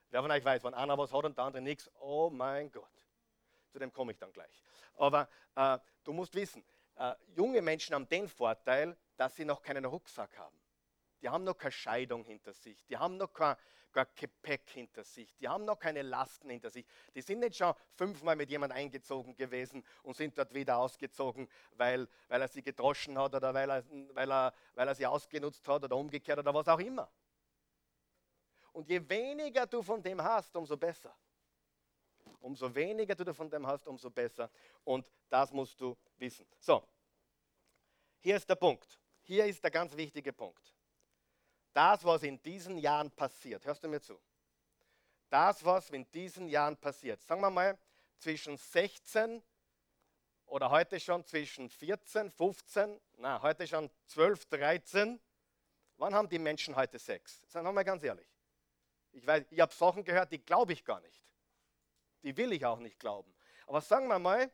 Wer von euch weiß, wenn einer was hat und der andere nichts, oh mein Gott. Zu dem komme ich dann gleich. Aber äh, du musst wissen, äh, junge Menschen haben den Vorteil, dass sie noch keinen Rucksack haben. Die haben noch keine Scheidung hinter sich. Die haben noch kein, kein Gepäck hinter sich. Die haben noch keine Lasten hinter sich. Die sind nicht schon fünfmal mit jemandem eingezogen gewesen und sind dort wieder ausgezogen, weil, weil er sie gedroschen hat oder weil er, weil, er, weil er sie ausgenutzt hat oder umgekehrt oder was auch immer. Und je weniger du von dem hast, umso besser. Umso weniger du von dem hast, umso besser. Und das musst du wissen. So, hier ist der Punkt. Hier ist der ganz wichtige Punkt. Das, was in diesen Jahren passiert, hörst du mir zu? Das, was in diesen Jahren passiert, sagen wir mal zwischen 16 oder heute schon zwischen 14, 15, na, heute schon 12, 13. Wann haben die Menschen heute Sex? Sagen wir mal ganz ehrlich. Ich, ich habe Sachen gehört, die glaube ich gar nicht. Die will ich auch nicht glauben. Aber sagen wir mal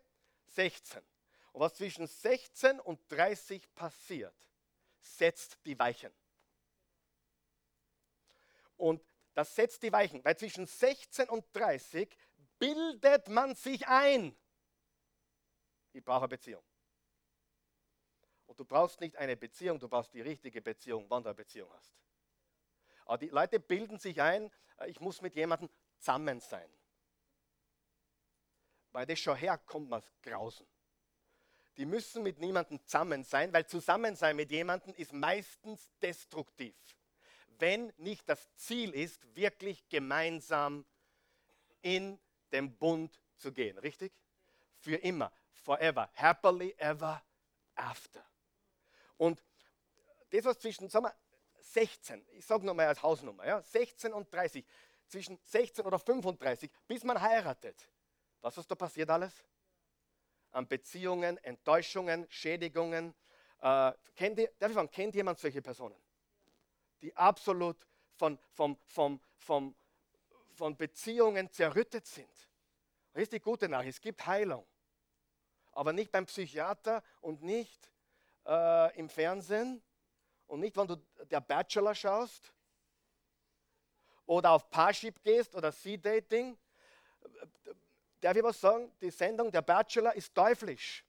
16. Und was zwischen 16 und 30 passiert, setzt die Weichen. Und das setzt die Weichen, weil zwischen 16 und 30 bildet man sich ein. Ich brauche eine Beziehung. Und du brauchst nicht eine Beziehung, du brauchst die richtige Beziehung, wann du eine Beziehung hast. Aber die Leute bilden sich ein, äh, ich muss mit jemandem zusammen sein. Weil das schon herkommt, man grausen. Die müssen mit niemandem zusammen sein, weil Zusammensein mit jemandem ist meistens destruktiv wenn nicht das Ziel ist, wirklich gemeinsam in den Bund zu gehen. Richtig? Für immer, forever, happily ever after. Und das, was zwischen sagen wir, 16, ich sage nochmal als Hausnummer, ja, 16 und 30, zwischen 16 oder 35, bis man heiratet, was ist da passiert alles? An Beziehungen, Enttäuschungen, Schädigungen. Äh, kennt, ihr, darf ich fragen, kennt jemand solche Personen? Die absolut von, von, von, von, von Beziehungen zerrüttet sind. Das ist die gute Nachricht, es gibt Heilung. Aber nicht beim Psychiater und nicht äh, im Fernsehen und nicht, wenn du der Bachelor schaust oder auf Parship gehst oder Sea-Dating. Darf ich was sagen? Die Sendung Der Bachelor ist teuflisch.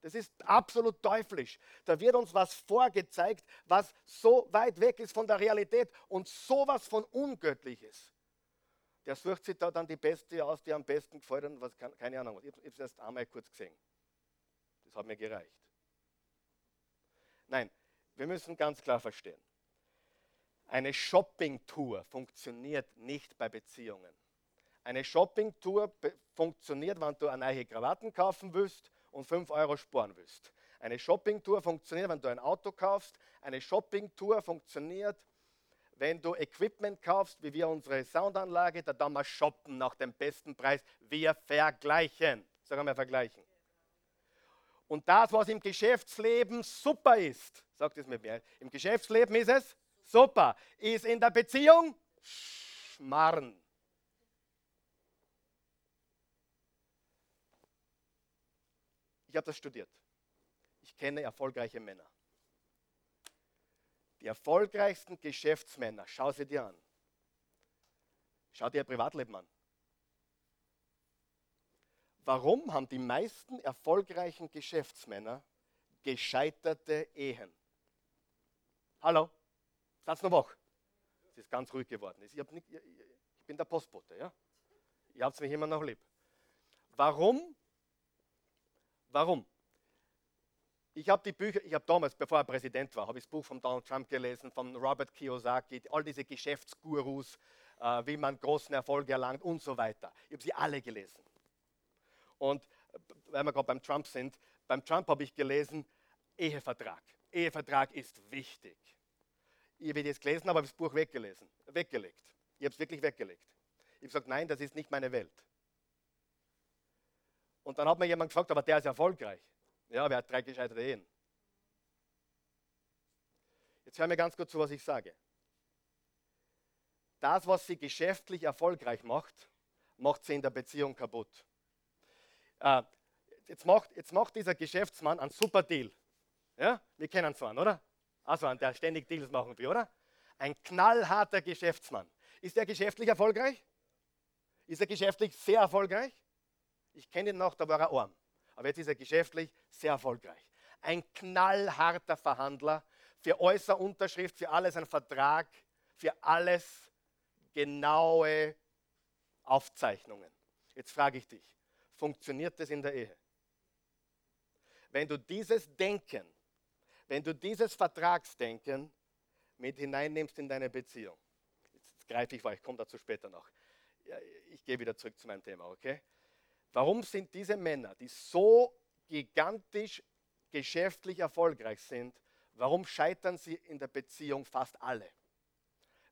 Das ist absolut teuflisch. Da wird uns was vorgezeigt, was so weit weg ist von der Realität und sowas von ungöttlich ist. Der sucht sich da dann die Beste aus, die am besten gefällt und was, keine Ahnung. Ich habe es erst einmal kurz gesehen. Das hat mir gereicht. Nein, wir müssen ganz klar verstehen. Eine Shopping-Tour funktioniert nicht bei Beziehungen. Eine Shopping-Tour funktioniert, wenn du eine neue Krawatten kaufen willst und 5 Euro sparen willst. Eine Shoppingtour funktioniert, wenn du ein Auto kaufst. Eine Shoppingtour funktioniert, wenn du Equipment kaufst, wie wir unsere Soundanlage, da dann wir shoppen nach dem besten Preis. Wir vergleichen. Sagen wir vergleichen. Und das, was im Geschäftsleben super ist, sagt es mir, im Geschäftsleben ist es super, ist in der Beziehung Schmarrn. Habe das studiert. Ich kenne erfolgreiche Männer. Die erfolgreichsten Geschäftsmänner, schau sie dir an. Schau dir ihr Privatleben an. Warum haben die meisten erfolgreichen Geschäftsmänner gescheiterte Ehen? Hallo? Satz noch wach. Es ist ganz ruhig geworden. Ich, nicht, ich bin der Postbote, ja? Ihr habt mich immer noch lieb. Warum Warum? Ich habe die Bücher, ich habe damals, bevor er Präsident war, habe ich das Buch von Donald Trump gelesen, von Robert Kiyosaki, all diese Geschäftsgurus, äh, wie man großen Erfolg erlangt und so weiter. Ich habe sie alle gelesen. Und weil wir gerade beim Trump sind, beim Trump habe ich gelesen, Ehevertrag. Ehevertrag ist wichtig. Ich habe das gelesen, aber habe das Buch weggelesen, weggelegt. Ich habe es wirklich weggelegt. Ich habe gesagt, nein, das ist nicht meine Welt. Und dann hat mir jemand gefragt, aber der ist erfolgreich. Ja, wer hat drei gescheiterte Ehen? Jetzt hör mir ganz gut zu, was ich sage. Das, was sie geschäftlich erfolgreich macht, macht sie in der Beziehung kaputt. Äh, jetzt, macht, jetzt macht dieser Geschäftsmann einen super Deal. Ja? Wir kennen so einen, oder? Also einen, der ständig Deals machen will, oder? Ein knallharter Geschäftsmann. Ist er geschäftlich erfolgreich? Ist er geschäftlich sehr erfolgreich? Ich kenne ihn noch, da war er arm. Aber jetzt ist er geschäftlich sehr erfolgreich. Ein knallharter Verhandler, für äußere Unterschrift, für alles ein Vertrag, für alles genaue Aufzeichnungen. Jetzt frage ich dich, funktioniert das in der Ehe? Wenn du dieses Denken, wenn du dieses Vertragsdenken mit hineinnimmst in deine Beziehung, jetzt greife ich vor, ich komme dazu später noch. Ich gehe wieder zurück zu meinem Thema, okay? Warum sind diese Männer, die so gigantisch geschäftlich erfolgreich sind, warum scheitern sie in der Beziehung fast alle?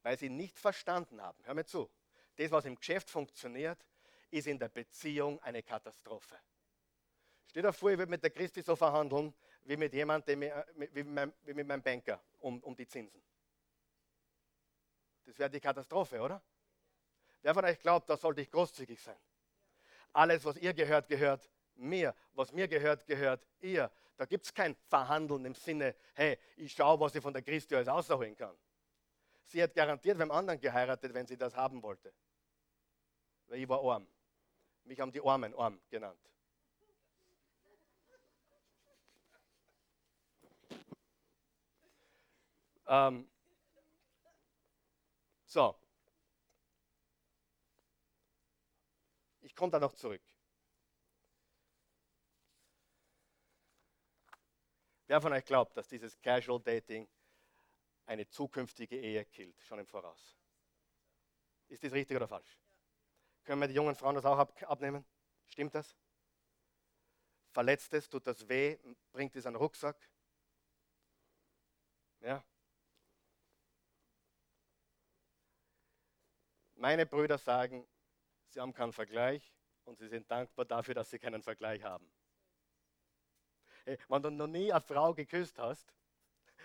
Weil sie nicht verstanden haben, hör mir zu, das, was im Geschäft funktioniert, ist in der Beziehung eine Katastrophe. Stell dir vor, ich würde mit der Christi so verhandeln, wie mit jemandem, äh, wie mit meinem Banker um, um die Zinsen. Das wäre die Katastrophe, oder? Wer von euch glaubt, da sollte ich großzügig sein? Alles, was ihr gehört, gehört mir. Was mir gehört, gehört ihr. Da gibt es kein Verhandeln im Sinne, hey, ich schaue, was ich von der Christi alles ausholen kann. Sie hat garantiert beim anderen geheiratet, wenn sie das haben wollte. Weil ich war arm. Mich haben die Armen arm genannt. Ähm, so. Komme da noch zurück. Wer von euch glaubt, dass dieses Casual Dating eine zukünftige Ehe killt, schon im Voraus? Ist das richtig oder falsch? Können wir die jungen Frauen das auch ab abnehmen? Stimmt das? Verletzt es, tut das weh, bringt es einen Rucksack? Ja? Meine Brüder sagen, sie haben keinen Vergleich und sie sind dankbar dafür, dass sie keinen Vergleich haben. Wenn du noch nie eine Frau geküsst hast,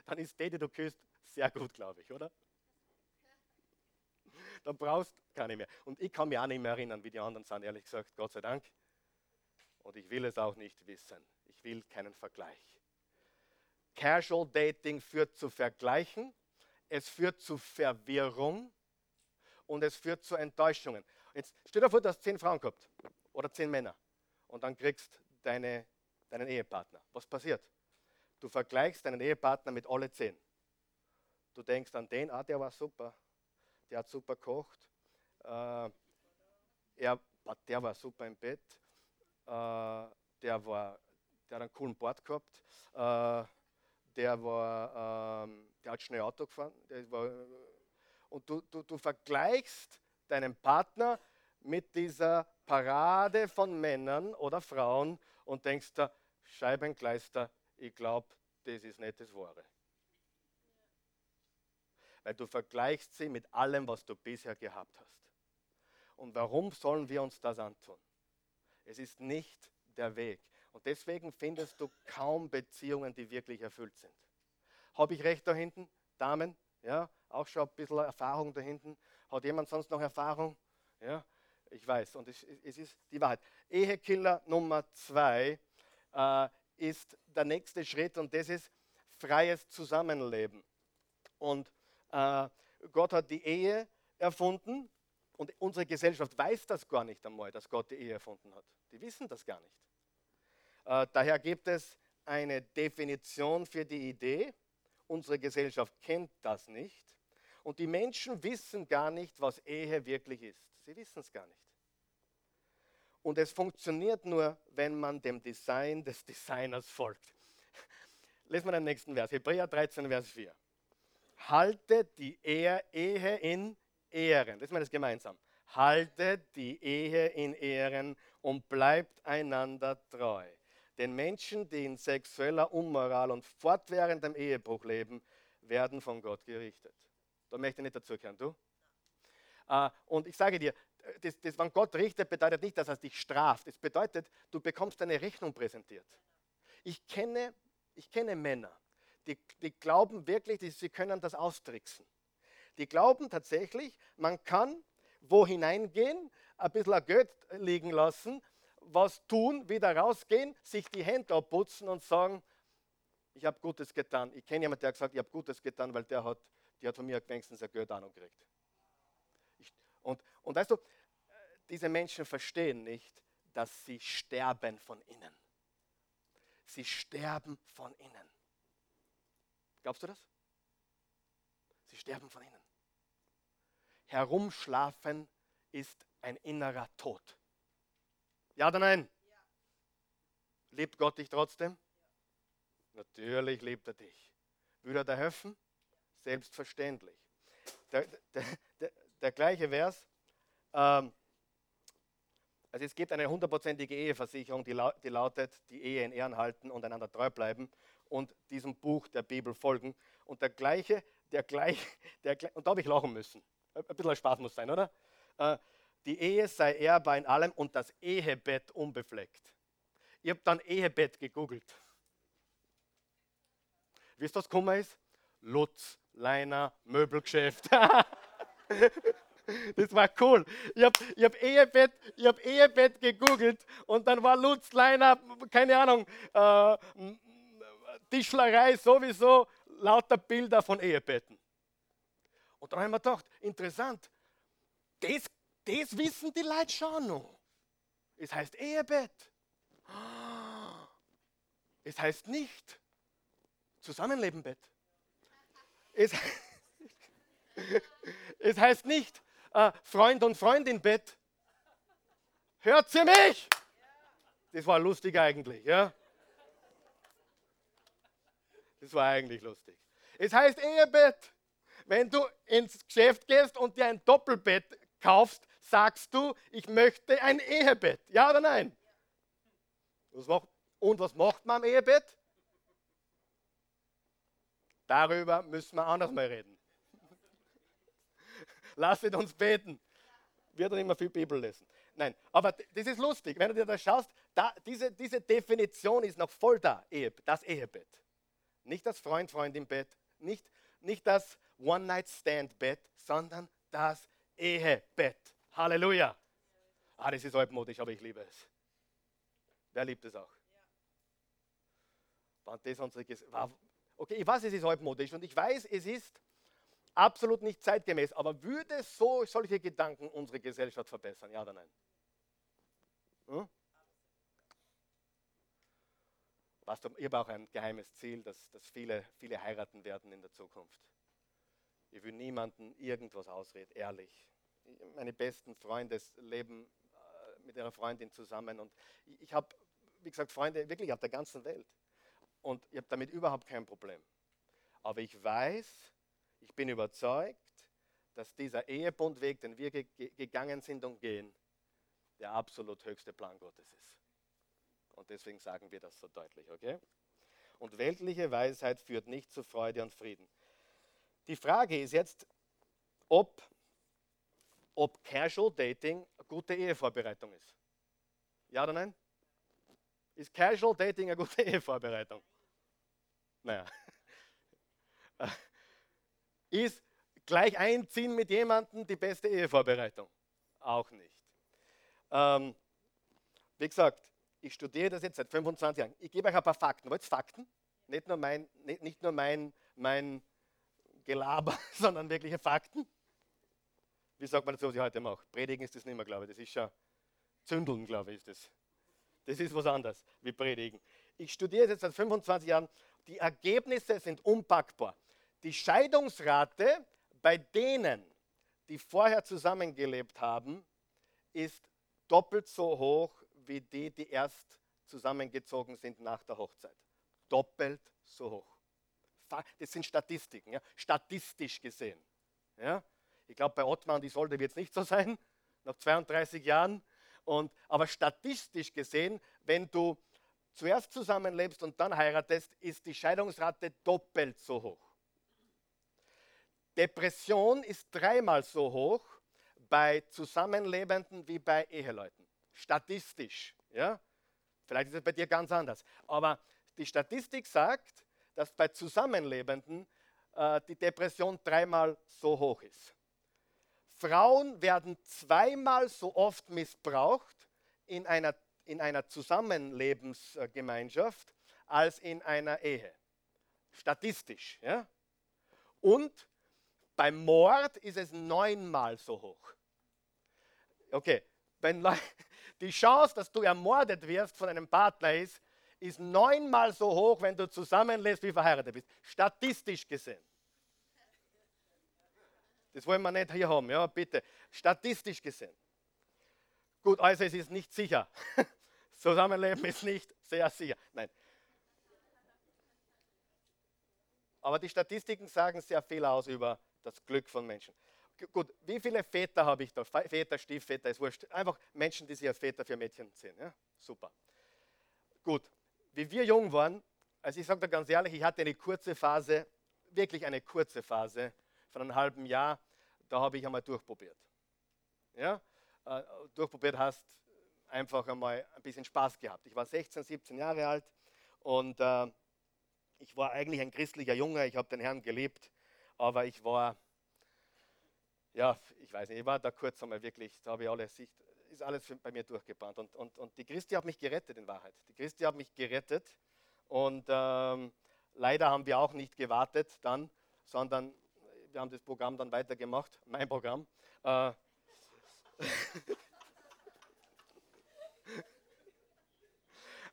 dann ist die, die du küsst, sehr gut, glaube ich, oder? Dann brauchst du keine mehr. Und ich kann mich auch nicht mehr erinnern, wie die anderen sind, ehrlich gesagt, Gott sei Dank. Und ich will es auch nicht wissen. Ich will keinen Vergleich. Casual Dating führt zu Vergleichen, es führt zu Verwirrung und es führt zu Enttäuschungen. Jetzt stell dir vor, du hast zehn Frauen gehabt oder zehn Männer und dann kriegst deine, deinen Ehepartner. Was passiert? Du vergleichst deinen Ehepartner mit alle zehn. Du denkst an den, ah, der war super, der hat super gekocht, äh, er, der war super im Bett, äh, der, war, der hat einen coolen Bord gehabt, äh, der, war, ähm, der hat schnell Auto gefahren, war, und du, du, du vergleichst deinen Partner mit dieser Parade von Männern oder Frauen und denkst da, Scheibenkleister, ich glaube, das ist nicht das Wahre. Weil du vergleichst sie mit allem, was du bisher gehabt hast. Und warum sollen wir uns das antun? Es ist nicht der Weg. Und deswegen findest du kaum Beziehungen, die wirklich erfüllt sind. Habe ich recht da hinten? Damen? Ja? auch schon ein bisschen Erfahrung da hinten. Hat jemand sonst noch Erfahrung? Ja, ich weiß. Und es, es ist die Wahrheit. Ehekiller Nummer zwei äh, ist der nächste Schritt und das ist freies Zusammenleben. Und äh, Gott hat die Ehe erfunden und unsere Gesellschaft weiß das gar nicht einmal, dass Gott die Ehe erfunden hat. Die wissen das gar nicht. Äh, daher gibt es eine Definition für die Idee. Unsere Gesellschaft kennt das nicht. Und die Menschen wissen gar nicht, was Ehe wirklich ist. Sie wissen es gar nicht. Und es funktioniert nur, wenn man dem Design des Designers folgt. Lesen wir den nächsten Vers, Hebräer 13, Vers 4. Haltet die Ehe in Ehren. Lesen wir das gemeinsam. Haltet die Ehe in Ehren und bleibt einander treu. Den Menschen, die in sexueller Unmoral und fortwährendem Ehebruch leben, werden von Gott gerichtet. Da möchte ich nicht dazugehören, du? Uh, und ich sage dir, das, das, wenn Gott richtet, bedeutet nicht, dass er dich straft. Es bedeutet, du bekommst eine Rechnung präsentiert. Ich kenne, ich kenne Männer, die, die glauben wirklich, die, sie können das austricksen. Die glauben tatsächlich, man kann wo hineingehen, ein bisschen Geld liegen lassen, was tun, wieder rausgehen, sich die Hände abputzen und sagen, ich habe Gutes getan. Ich kenne jemanden, der hat gesagt, ich habe Gutes getan, weil der hat die hat von mir wenigstens eine gute Ahnung gekriegt. Ich, und, und weißt du, diese Menschen verstehen nicht, dass sie sterben von innen. Sie sterben von innen. Glaubst du das? Sie sterben von innen. Herumschlafen ist ein innerer Tod. Ja oder nein? Ja. Liebt Gott dich trotzdem? Ja. Natürlich liebt er dich. Würde er dir helfen? Selbstverständlich. Der, der, der, der gleiche Vers. Ähm, also es gibt eine hundertprozentige Eheversicherung, die, die lautet, die Ehe in Ehren halten und einander treu bleiben und diesem Buch der Bibel folgen. Und der gleiche, der gleiche, der, und da habe ich lachen müssen. Ein bisschen Spaß muss sein, oder? Äh, die Ehe sei ehrbar in allem und das Ehebett unbefleckt. Ich habe dann Ehebett gegoogelt. Wisst ihr, was gekommen ist? Lutz, Leiner, Möbelgeschäft. Das war cool. Ich habe ich hab Ehebett, hab Ehebett gegoogelt und dann war Lutz Leiner, keine Ahnung, äh, Tischlerei sowieso, lauter Bilder von Ehebetten. Und dann haben wir gedacht, interessant, das, das wissen die Leute schon noch. Es heißt Ehebett. Es heißt nicht Zusammenlebenbett. Es, es heißt nicht äh, Freund und Freundin Bett. Hört sie mich? Das war lustig eigentlich, ja? Das war eigentlich lustig. Es heißt Ehebett. Wenn du ins Geschäft gehst und dir ein Doppelbett kaufst, sagst du, ich möchte ein Ehebett. Ja oder nein? Und was macht man am Ehebett? Darüber müssen wir anders mal reden. Lasset uns beten. Wir dann immer viel Bibel lesen. Nein, aber das ist lustig. Wenn du dir das schaust, da, diese, diese Definition ist noch voll da. Das Ehebett. Nicht das Freund-Freundin-Bett, nicht, nicht das One-Night-Stand-Bett, sondern das Ehebett. Halleluja. Ah, das ist altmodisch, aber ich liebe es. Wer liebt es auch? Ja. Das unsere okay, ich weiß, es ist altmodisch und ich weiß, es ist absolut nicht zeitgemäß, aber würde so solche Gedanken unsere Gesellschaft verbessern? Ja oder nein? Hm? Weißt du, ich habe auch ein geheimes Ziel, dass, dass viele, viele heiraten werden in der Zukunft. Ich will niemanden irgendwas ausreden, ehrlich. Meine besten Freunde leben äh, mit ihrer Freundin zusammen und ich habe, wie gesagt, Freunde wirklich auf der ganzen Welt. Und ich habe damit überhaupt kein Problem. Aber ich weiß, ich bin überzeugt, dass dieser Ehebundweg, den wir ge gegangen sind und gehen, der absolut höchste Plan Gottes ist. Und deswegen sagen wir das so deutlich, okay? Und weltliche Weisheit führt nicht zu Freude und Frieden. Die Frage ist jetzt, ob, ob Casual Dating eine gute Ehevorbereitung ist. Ja oder nein? Ist Casual Dating eine gute Ehevorbereitung? Naja. Ist gleich einziehen mit jemandem die beste Ehevorbereitung? Auch nicht. Ähm, wie gesagt, ich studiere das jetzt seit 25 Jahren. Ich gebe euch ein paar Fakten. Wollt ihr Fakten? Nicht nur mein, nicht, nicht nur mein, mein Gelaber, sondern wirkliche Fakten. Wie sagt man dazu, was ich heute mache? Predigen ist das nicht mehr, glaube ich. Das ist schon Zündeln, glaube ich, ist das. Das ist was anderes wie Predigen. Ich studiere jetzt seit 25 Jahren. Die Ergebnisse sind unpackbar. Die Scheidungsrate bei denen, die vorher zusammengelebt haben, ist doppelt so hoch wie die, die erst zusammengezogen sind nach der Hochzeit. Doppelt so hoch. Das sind Statistiken, ja? statistisch gesehen. Ja? Ich glaube, bei Ottmar und Isolde wird es nicht so sein, nach 32 Jahren. Und, aber statistisch gesehen, wenn du zuerst zusammenlebst und dann heiratest, ist die Scheidungsrate doppelt so hoch. Depression ist dreimal so hoch bei Zusammenlebenden wie bei Eheleuten. Statistisch. Ja? Vielleicht ist es bei dir ganz anders. Aber die Statistik sagt, dass bei Zusammenlebenden äh, die Depression dreimal so hoch ist. Frauen werden zweimal so oft missbraucht in einer, in einer Zusammenlebensgemeinschaft als in einer Ehe. Statistisch. Ja? Und Beim Mord ist es neunmal so hoch. Okay, wenn die Chance, dass du ermordet wirst von einem Partner ist, ist neunmal so hoch, wenn du zusammenlebst wie verheiratet bist. Statistisch gesehen. Das wollen wir nicht hier haben, ja, bitte. Statistisch gesehen. Gut, also es ist nicht sicher. Zusammenleben ist nicht sehr sicher. Nein. Aber die Statistiken sagen sehr viel aus über das Glück von Menschen. Gut, wie viele Väter habe ich da? Väter, Stiefväter, ist wurscht. Einfach Menschen, die sich als Väter für Mädchen sehen. Ja? Super. Gut, wie wir jung waren, also ich sage da ganz ehrlich, ich hatte eine kurze Phase, wirklich eine kurze Phase von einem halben Jahr, da habe ich einmal durchprobiert. Ja? Äh, durchprobiert heißt einfach einmal ein bisschen Spaß gehabt. Ich war 16, 17 Jahre alt und äh, ich war eigentlich ein christlicher Junge, ich habe den Herrn gelebt, aber ich war, ja, ich weiß nicht, ich war da kurz einmal wirklich, da habe ich alles, ist alles bei mir durchgebrannt. Und, und, und die Christi hat mich gerettet in Wahrheit. Die Christi hat mich gerettet und ähm, leider haben wir auch nicht gewartet dann, sondern wir haben das Programm dann weitergemacht, mein Programm. Äh,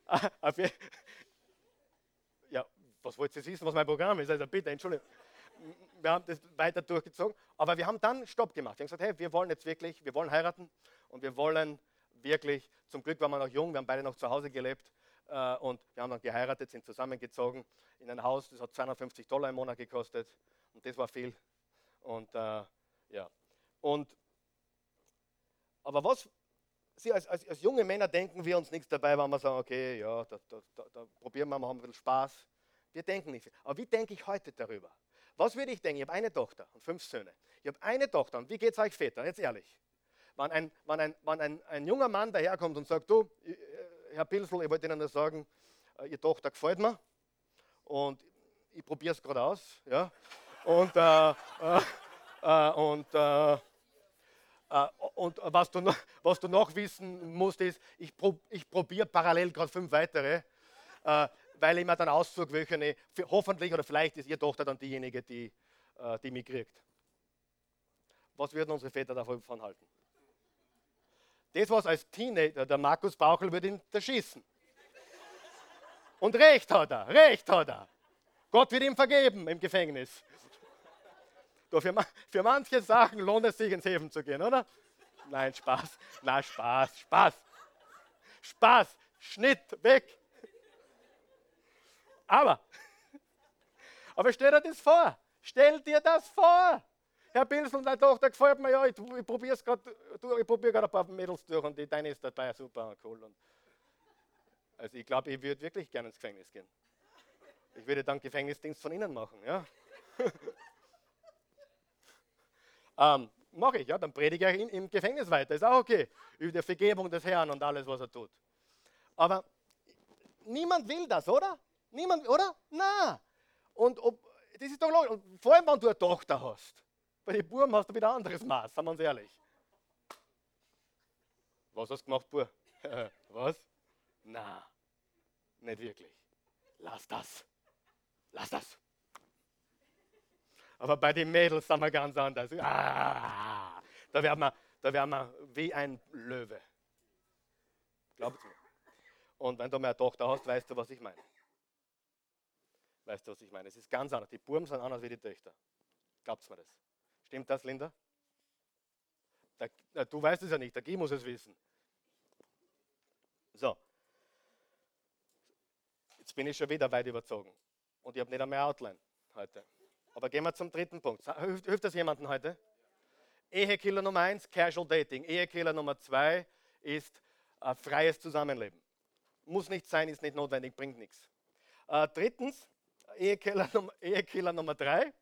ja, was wollt ihr wissen, was mein Programm ist? Also bitte, Entschuldigung. Wir haben das weiter durchgezogen, aber wir haben dann Stopp gemacht. Wir haben gesagt, hey, wir wollen jetzt wirklich, wir wollen heiraten und wir wollen wirklich, zum Glück waren wir noch jung, wir haben beide noch zu Hause gelebt äh, und wir haben dann geheiratet, sind zusammengezogen in ein Haus, das hat 250 Dollar im Monat gekostet und das war viel. Und äh, ja, und aber was Sie als, als, als, junge Männer denken wir uns nichts dabei, wenn wir sagen, okay, ja, da, da, da, da probieren wir mal, haben ein bisschen Spaß. Wir denken nicht viel. Aber wie denke ich heute darüber? Was würde ich denken? Ich habe eine Tochter und fünf Söhne. Ich habe eine Tochter und wie geht es euch Väter? Jetzt ehrlich. Wenn ein, wenn ein, wenn ein, ein junger Mann daherkommt und sagt, du, äh, Herr Pilsel, ich wollte Ihnen nur sagen, äh, Ihre Tochter gefällt mir und ich probiere es gerade aus. Ja? Und, äh, äh, äh und äh, und was du, noch, was du noch wissen musst, ist, ich, prob, ich probiere parallel gerade fünf weitere, äh, weil ich mir dann aussuche, welche hoffentlich oder vielleicht ist ihre Tochter dann diejenige, die, äh, die mich kriegt. Was würden unsere Väter davon halten? Das, was als Teenager, der Markus Bauchel würde ihn erschießen. Und recht hat er, recht hat er. Gott wird ihm vergeben im Gefängnis. Doch für, für manche Sachen lohnt es sich ins Heben zu gehen, oder? Nein, Spaß. Nein, Spaß, Spaß. Spaß, Schnitt, weg. Aber, aber stell dir das vor. Stell dir das vor. Herr Pilsel, deine Tochter gefällt mir ja, ich, ich probiere gerade probier ein paar Mädels durch und die, deine ist dabei super cool. Und also ich glaube, ich würde wirklich gerne ins Gefängnis gehen. Ich würde dann Gefängnisdienst von innen machen, ja. Ähm, Mache ich, ja, dann predige ich im Gefängnis weiter. Ist auch okay. Über die Vergebung des Herrn und alles, was er tut. Aber niemand will das, oder? Niemand, oder? Na. Und ob, das ist doch logisch. Und vor allem, wenn du eine Tochter hast. Bei den Buben hast du wieder ein anderes Maß, sagen wir uns ehrlich. Was hast du gemacht, Bub? was? Na, nicht wirklich. Lass das. Lass das. Aber bei den Mädels sind wir ganz anders. Ah, da werden wir, da werden wir wie ein Löwe. Glaubt mir. Und wenn du mehr Tochter hast, weißt du, was ich meine. Weißt du, was ich meine? Es ist ganz anders. Die Buben sind anders wie die Töchter. Glaubst du mir das? Stimmt das, Linda? Der, du weißt es ja nicht, der Guy muss es wissen. So. Jetzt bin ich schon wieder weit überzogen. Und ich habe nicht einmal Outline heute. Aber gehen wir zum dritten Punkt. Hilft, hilft das jemandem heute? Ehekiller Nummer eins, Casual Dating. Ehekiller Nummer zwei ist äh, freies Zusammenleben. Muss nicht sein, ist nicht notwendig, bringt nichts. Äh, drittens, Ehekiller, Ehekiller Nummer drei.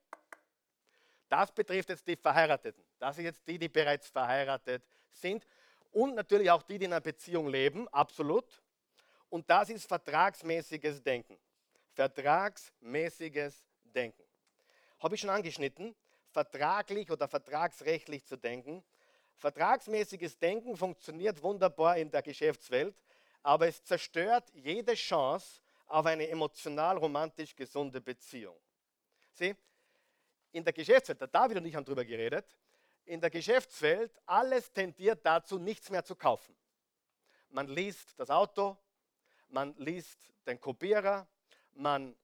Das betrifft jetzt die Verheirateten. Das sind jetzt die, die bereits verheiratet sind. Und natürlich auch die, die in einer Beziehung leben, absolut. Und das ist vertragsmäßiges Denken. Vertragsmäßiges Denken habe ich schon angeschnitten, vertraglich oder vertragsrechtlich zu denken. Vertragsmäßiges Denken funktioniert wunderbar in der Geschäftswelt, aber es zerstört jede Chance auf eine emotional romantisch gesunde Beziehung. Sieh, in der Geschäftswelt, der David und ich haben darüber geredet, in der Geschäftswelt, alles tendiert dazu, nichts mehr zu kaufen. Man liest das Auto, man liest den Kopierer, man,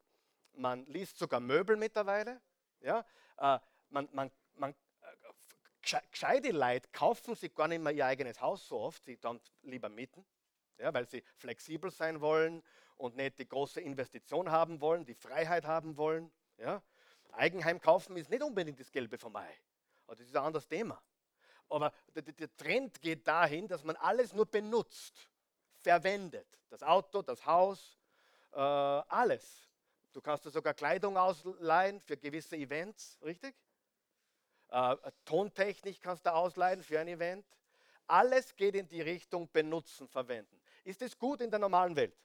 man liest sogar Möbel mittlerweile. Ja? Äh, man, man, man, äh, gescheite Leute kaufen sich gar nicht mehr ihr eigenes Haus so oft, sie dann lieber mieten, ja, weil sie flexibel sein wollen und nicht die große Investition haben wollen, die Freiheit haben wollen. Ja? Eigenheim kaufen ist nicht unbedingt das Gelbe vom Ei. Das ist ein anderes Thema. Aber der, Trend geht dahin, dass man alles nur benutzt, verwendet. Das Auto, das Haus, äh, alles. Du kannst dir sogar Kleidung ausleihen für gewisse Events, richtig? Äh, Tontechnik kannst du ausleihen für ein Event. Alles geht in die Richtung benutzen, verwenden. Ist das gut in der normalen Welt?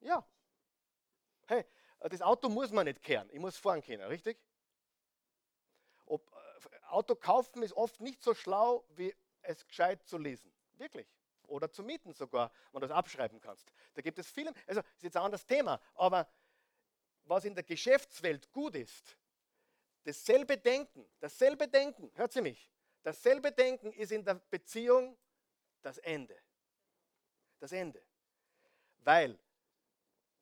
Ja. Hey, das Auto muss man nicht kehren, ich muss fahren können, richtig? Ob, äh, Auto kaufen ist oft nicht so schlau, wie es gescheit zu lesen. Wirklich. Oder zu mieten sogar, wenn du das abschreiben kannst. Da gibt es viele, also ist jetzt ein anderes Thema, aber was in der Geschäftswelt gut ist, dasselbe Denken, dasselbe Denken, hört sie mich, dasselbe Denken ist in der Beziehung das Ende. Das Ende. Weil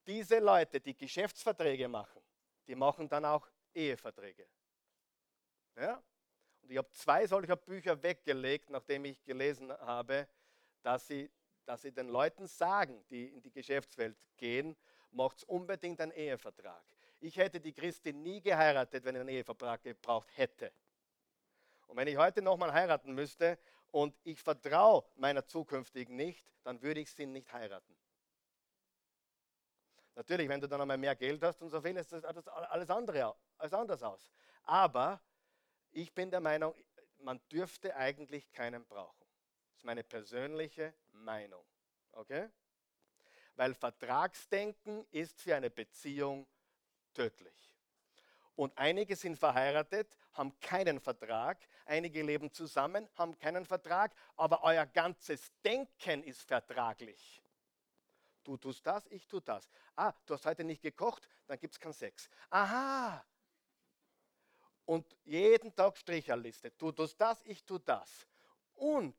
diese Leute, die Geschäftsverträge machen, die machen dann auch Eheverträge. Ja? Und ich habe zwei solcher Bücher weggelegt, nachdem ich gelesen habe, dass sie, dass sie den Leuten sagen, die in die Geschäftswelt gehen, macht unbedingt einen Ehevertrag. Ich hätte die Christin nie geheiratet, wenn ich einen Ehevertrag gebraucht hätte. Und wenn ich heute nochmal heiraten müsste und ich vertraue meiner zukünftigen nicht, dann würde ich sie nicht heiraten. Natürlich, wenn du dann einmal mehr Geld hast und so viel, ist das alles andere als anders aus. Aber ich bin der Meinung, man dürfte eigentlich keinen brauchen. Das ist meine persönliche Meinung. Okay? Weil Vertragsdenken ist für eine Beziehung tödlich. Und einige sind verheiratet, haben keinen Vertrag. Einige leben zusammen, haben keinen Vertrag. Aber euer ganzes Denken ist vertraglich. Du tust das, ich tue das. Ah, du hast heute nicht gekocht, dann gibt es keinen Sex. Aha. Und jeden Tag Stricherliste. Du tust das, ich tue das. Und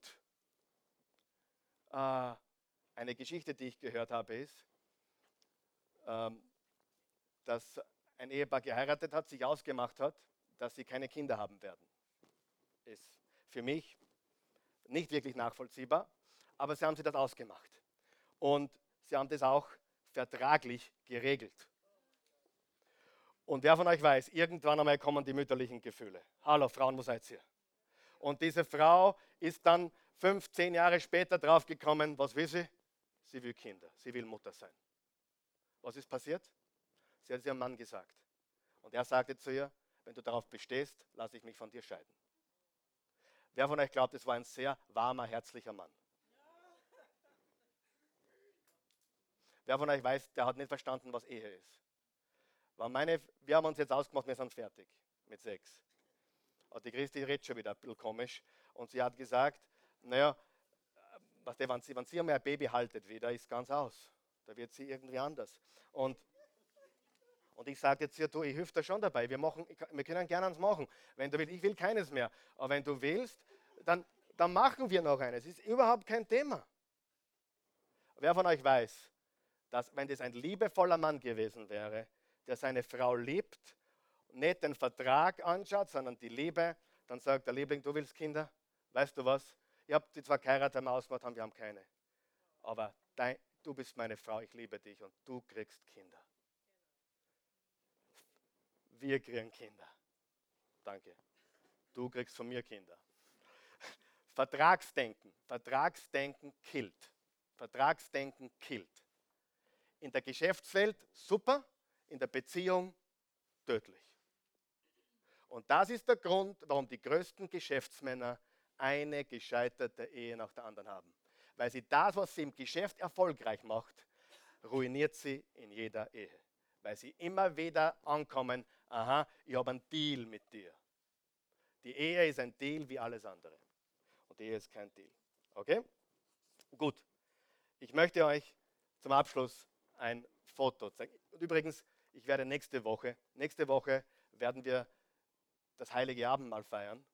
äh, eine Geschichte, die ich gehört habe, ist, ähm, dass ein Ehepaar geheiratet hat, sich ausgemacht hat, dass sie keine Kinder haben werden. Ist für mich nicht wirklich nachvollziehbar, aber sie haben sich das ausgemacht. Und Sie haben das auch vertraglich geregelt. Und wer von euch weiß, irgendwann einmal kommen die mütterlichen Gefühle. Hallo Frauen, wo seid ihr? Und diese Frau ist dann 15 Jahre später draufgekommen, was will sie? Sie will Kinder, sie will Mutter sein. Was ist passiert? Sie hat es ihrem Mann gesagt. Und er sagte zu ihr, wenn du darauf bestehst, lasse ich mich von dir scheiden. Wer von euch glaubt, es war ein sehr warmer, herzlicher Mann? Wer von euch weiß, der hat nicht verstanden, was Ehe ist. Weil meine, wir haben uns jetzt ausgemacht, wir sind fertig mit Sex. Und die Christi redet schon wieder ein bisschen komisch. Und sie hat gesagt, naja, der, wenn, sie, wenn sie einmal ein Baby haltet wieder, ist ganz aus. Da wird sie irgendwie anders. Und, und ich sage jetzt hier, du, ich helfe dir schon dabei. Wir, machen, wir können gerne eins machen. Wenn du willst, ich will keines mehr. Aber wenn du willst, dann, dann machen wir noch eines. Es ist überhaupt kein Thema. Wer von euch weiß, dass wenn das ein liebevoller Mann gewesen wäre, der seine Frau liebt, nicht den Vertrag anschaut, sondern die Liebe, dann sagt der Liebling, du willst Kinder? Weißt du was? Ich habe die zwar geheiratet, haben ausgemacht, haben, wir haben keine. Aber dein, du bist meine Frau, ich liebe dich und du kriegst Kinder. Wir kriegen Kinder. Danke. Du kriegst von mir Kinder. Vertragsdenken. Vertragsdenken killt. Vertragsdenken killt. In der Geschäftswelt super, in der Beziehung tödlich. Und das ist der Grund, warum die größten Geschäftsmänner eine gescheiterte Ehe nach der anderen haben. Weil sie das, was sie im Geschäft erfolgreich macht, ruiniert sie in jeder Ehe. Weil sie immer wieder ankommen, aha, ich habe einen Deal mit dir. Die Ehe ist ein Deal wie alles andere. Und die Ehe ist kein Deal. Okay? Gut. Ich möchte euch zum Abschluss ein Foto zeigen. Und übrigens, ich werde nächste Woche, nächste Woche werden wir das heilige Abendmahl feiern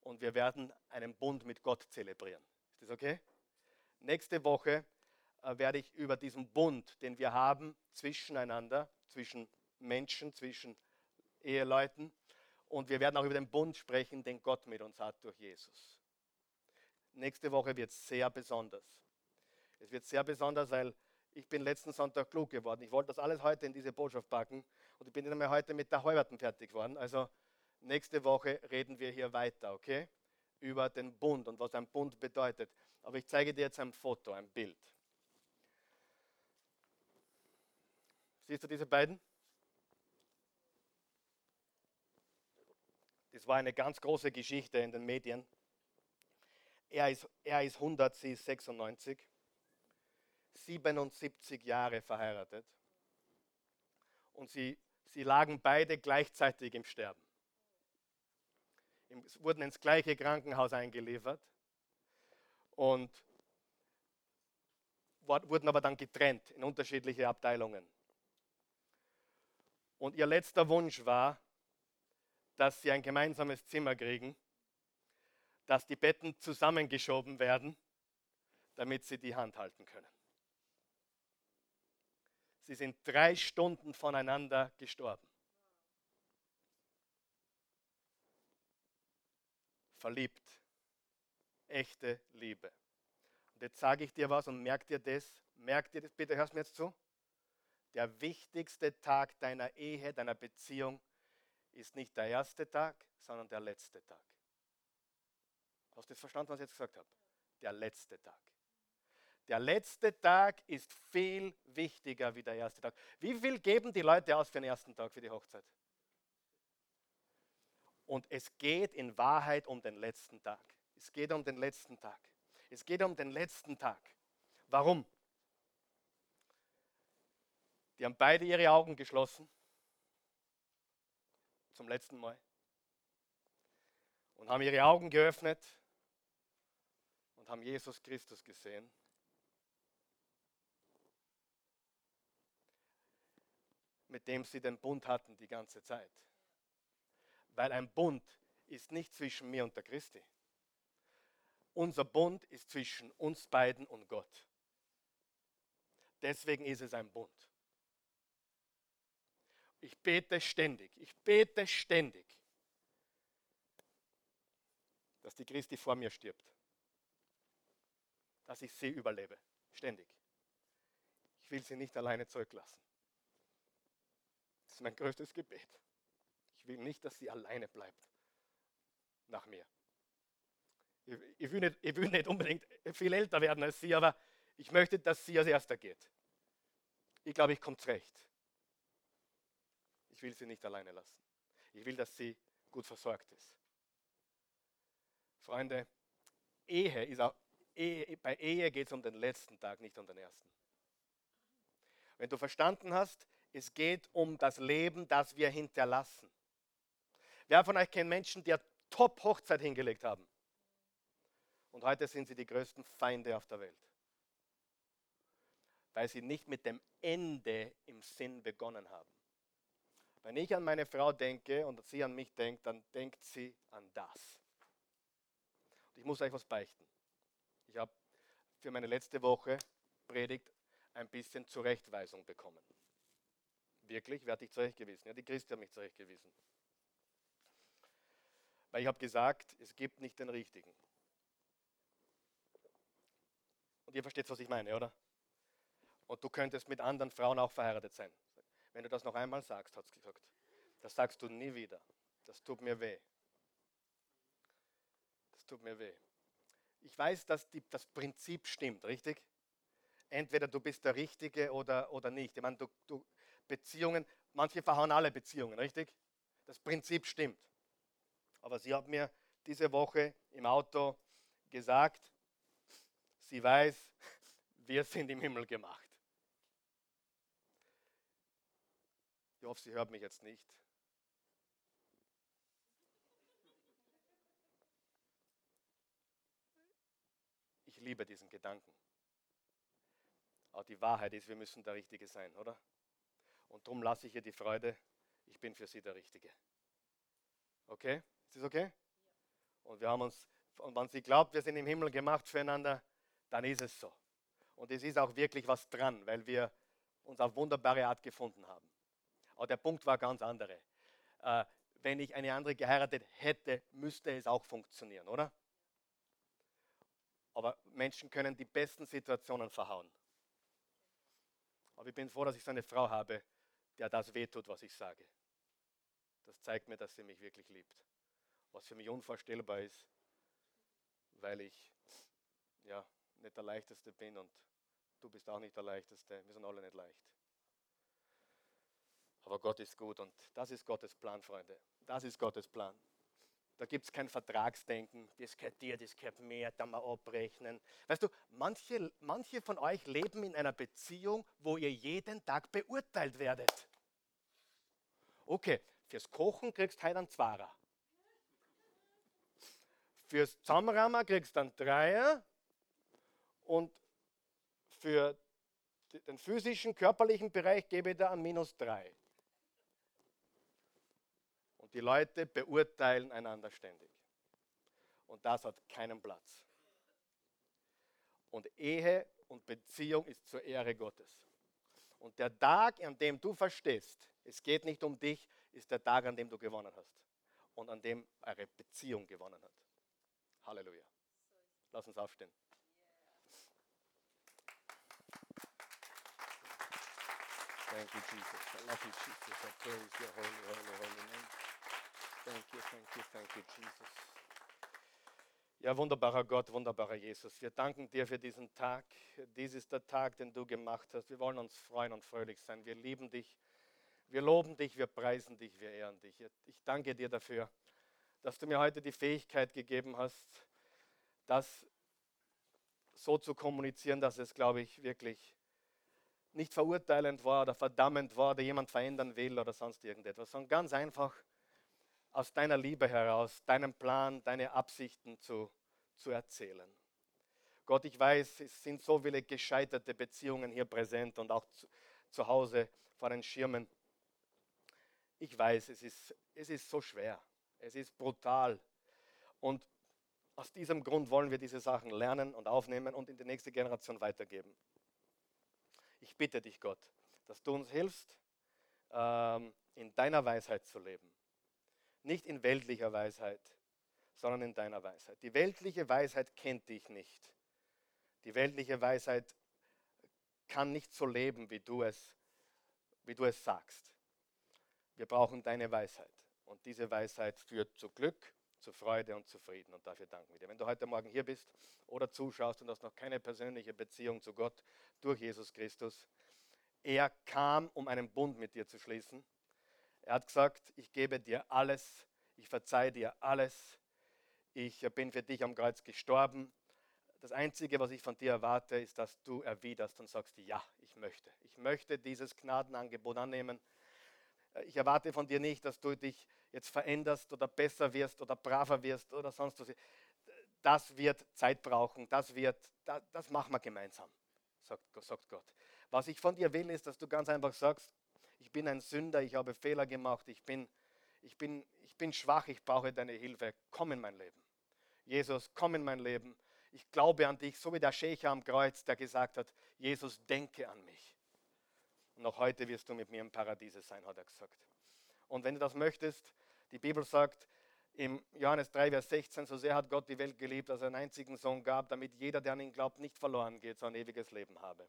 und wir werden einen Bund mit Gott zelebrieren. Ist das okay? Nächste Woche äh, werde ich über diesen Bund, den wir haben zwischeneinander, zwischen Menschen, zwischen Eheleuten, und wir werden auch über den Bund sprechen, den Gott mit uns hat durch Jesus. Nächste Woche wird sehr besonders. Es wird sehr besonders, weil ich bin letzten Sonntag klug geworden. Ich wollte das alles heute in diese Botschaft packen und ich bin nicht mehr heute mit der Heuerten fertig geworden. Also nächste Woche reden wir hier weiter, okay? Über den Bund und was ein Bund bedeutet. Aber ich zeige dir jetzt ein Foto, ein Bild. Siehst du diese beiden? Das war eine ganz große Geschichte in den Medien. Er ist, er ist 100, sie ist 96. 77 Jahre verheiratet. Und sie, sie lagen beide gleichzeitig im Sterben. Wurden ins gleiche Krankenhaus eingeliefert und wurden aber dann getrennt in unterschiedliche Abteilungen. Und ihr letzter Wunsch war, dass sie ein gemeinsames Zimmer kriegen, dass die Betten zusammengeschoben werden, damit sie die Hand halten können. Sie sind drei Stunden voneinander gestorben. Verliebt. Echte Liebe. Und jetzt sage ich dir was und merk dir das, merk dir das, bitte hörst mir jetzt zu. Der wichtigste Tag deiner Ehe, deiner Beziehung ist nicht der erste Tag, sondern der letzte Tag. Hast du das verstanden, was ich jetzt gesagt habe? Der letzte Tag. Der letzte Tag ist viel wichtiger wie der erste Tag. Wie viel geben die Leute aus für den ersten Tag, für die Hochzeit? Und es geht in Wahrheit um den letzten Tag. Es geht um den letzten Tag. Es geht um den letzten Tag. Warum? Die haben beide ihre Augen geschlossen zum letzten Mal und haben ihre Augen geöffnet und haben Jesus Christus gesehen. mit dem sie den Bund hatten die ganze Zeit. Weil ein Bund ist nicht zwischen mir und der Christi. Unser Bund ist zwischen uns beiden und Gott. Deswegen ist es ein Bund. Ich bete ständig, ich bete ständig, dass die Christi vor mir stirbt. Dass ich sie überlebe. Ständig. Ich will sie nicht alleine zurücklassen. Das ist mein größtes Gebet. Ich will nicht, dass sie alleine bleibt nach mir. Ich, ich, will nicht, ich will nicht unbedingt viel älter werden als sie, aber ich möchte, dass sie als erster geht. Ich glaube, ich komme zurecht. Ich will sie nicht alleine lassen. Ich will, dass sie gut versorgt ist. Freunde, Ehe ist auch, Ehe, bei Ehe geht es um den letzten Tag, nicht um den ersten. Wenn du verstanden hast, es geht um das Leben, das wir hinterlassen. Wer von euch kennt Menschen, die eine Top-Hochzeit hingelegt haben? Und heute sind sie die größten Feinde auf der Welt. Weil sie nicht mit dem Ende im Sinn begonnen haben. Wenn ich an meine Frau denke und sie an mich denkt, dann denkt sie an das. Und ich muss euch was beichten. Ich habe für meine letzte Woche Predigt ein bisschen Zurechtweisung bekommen. Wirklich, wer hat dich zurechtgewiesen? Ja, die Christi hat mich zurechtgewiesen. Weil ich habe gesagt, es gibt nicht den Richtigen. Und ihr versteht, was ich meine, oder? Und du könntest mit anderen Frauen auch verheiratet sein. Wenn du das noch einmal sagst, hat es gesagt, das sagst du nie wieder. Das tut mir weh. Das tut mir weh. Ich weiß, dass die, das Prinzip stimmt, richtig? Entweder du bist der Richtige oder, oder nicht. Ich meine, du, du, Beziehungen, manche verhauen alle Beziehungen, richtig? Das Prinzip stimmt. Aber sie hat mir diese Woche im Auto gesagt, sie weiß, wir sind im Himmel gemacht. Ich hoffe, sie hört mich jetzt nicht. Ich liebe diesen Gedanken. Aber die Wahrheit ist, wir müssen der Richtige sein, oder? Und darum lasse ich ihr die Freude, ich bin für sie der Richtige. Okay? Ist das okay? Und wir haben uns, und wenn sie glaubt, wir sind im Himmel gemacht füreinander, dann ist es so. Und es ist auch wirklich was dran, weil wir uns auf wunderbare Art gefunden haben. Aber der Punkt war ganz andere. Äh, wenn ich eine andere geheiratet hätte, müsste es auch funktionieren, oder? Aber Menschen können die besten Situationen verhauen. Aber ich bin froh, dass ich so eine Frau habe, der das wehtut, was ich sage. Das zeigt mir, dass sie mich wirklich liebt. Was für mich unvorstellbar ist, weil ich ja nicht der Leichteste bin und du bist auch nicht der Leichteste. Wir sind alle nicht leicht. Aber Gott ist gut und das ist Gottes Plan, Freunde. Das ist Gottes Plan. Da gibt es kein Vertragsdenken, das gehört dir, das gehört mir, da mal abrechnen. Weißt du, manche, manche von euch leben in einer Beziehung, wo ihr jeden Tag beurteilt werdet. Okay, fürs Kochen kriegst du heute einen Zwarer. Fürs Zusammenrahmen kriegst du einen Dreier und für den physischen, körperlichen Bereich gebe ich dir einen Minus drei. Und die Leute beurteilen einander ständig. Und das hat keinen Platz. Und Ehe und Beziehung ist zur Ehre Gottes. Und der Tag, an dem du verstehst, es geht nicht um dich, ist der Tag, an dem du gewonnen hast. Und an dem eure Beziehung gewonnen hat. Halleluja. Lass uns aufstehen. Thank you, Jesus. I love you, Jesus. I praise your holy, holy, holy name. Thank you, thank you, thank you, Jesus. Ja, wunderbarer Gott, wunderbarer Jesus. Wir danken dir für diesen Tag. Dies ist der Tag, den du gemacht hast. Wir wollen uns freuen und fröhlich sein. Wir lieben dich. Wir loben dich, wir preisen dich, wir ehren dich. Ich danke dir dafür, dass du mir heute die Fähigkeit gegeben hast, das so zu kommunizieren, dass es, glaube ich, wirklich nicht verurteilend war oder verdammend war oder jemand verändern will oder sonst irgendetwas, sondern ganz einfach aus deiner Liebe heraus, deinen Plan, deine Absichten zu, zu erzählen. Gott, ich weiß, es sind so viele gescheiterte Beziehungen hier präsent und auch zu, zu Hause vor den Schirmen. Ich weiß, es ist, es ist so schwer, es ist brutal. Und aus diesem Grund wollen wir diese Sachen lernen und aufnehmen und in die nächste Generation weitergeben. Ich bitte dich, Gott, dass du uns hilfst, ähm, in deiner Weisheit zu leben nicht in weltlicher Weisheit, sondern in deiner Weisheit. Die weltliche Weisheit kennt dich nicht. Die weltliche Weisheit kann nicht so leben, wie du es, wie du es sagst. Wir brauchen deine Weisheit. Und diese Weisheit führt zu Glück, zu Freude und zu Frieden. Und dafür danken wir dir. Wenn du heute Morgen hier bist oder zuschaust und hast noch keine persönliche Beziehung zu Gott durch Jesus Christus, er kam, um einen Bund mit dir zu schließen. Er hat gesagt, ich gebe dir alles, ich verzeihe dir alles, ich bin für dich am Kreuz gestorben. Das Einzige, was ich von dir erwarte, ist, dass du erwiderst und sagst, ja, ich möchte. Ich möchte dieses Gnadenangebot annehmen. Ich erwarte von dir nicht, dass du dich jetzt veränderst oder besser wirst oder braver wirst oder sonst was. Das wird Zeit brauchen, das, wird, das, das machen wir gemeinsam, sagt, sagt Gott. Was ich von dir will, ist, dass du ganz einfach sagst, ich bin ein Sünder, ich habe Fehler gemacht, ich bin, ich bin, ich bin schwach, ich brauche deine Hilfe. Komm in mein Leben. Jesus, komm in mein Leben. Ich glaube an dich, so wie der Schächer am Kreuz, der gesagt hat, Jesus, denke an mich. Noch heute wirst du mit mir im Paradiese sein, hat er gesagt. Und wenn du das möchtest, die Bibel sagt im Johannes 3, Vers 16, so sehr hat Gott die Welt geliebt, dass er einen einzigen Sohn gab, damit jeder, der an ihn glaubt, nicht verloren geht, sondern ewiges Leben habe.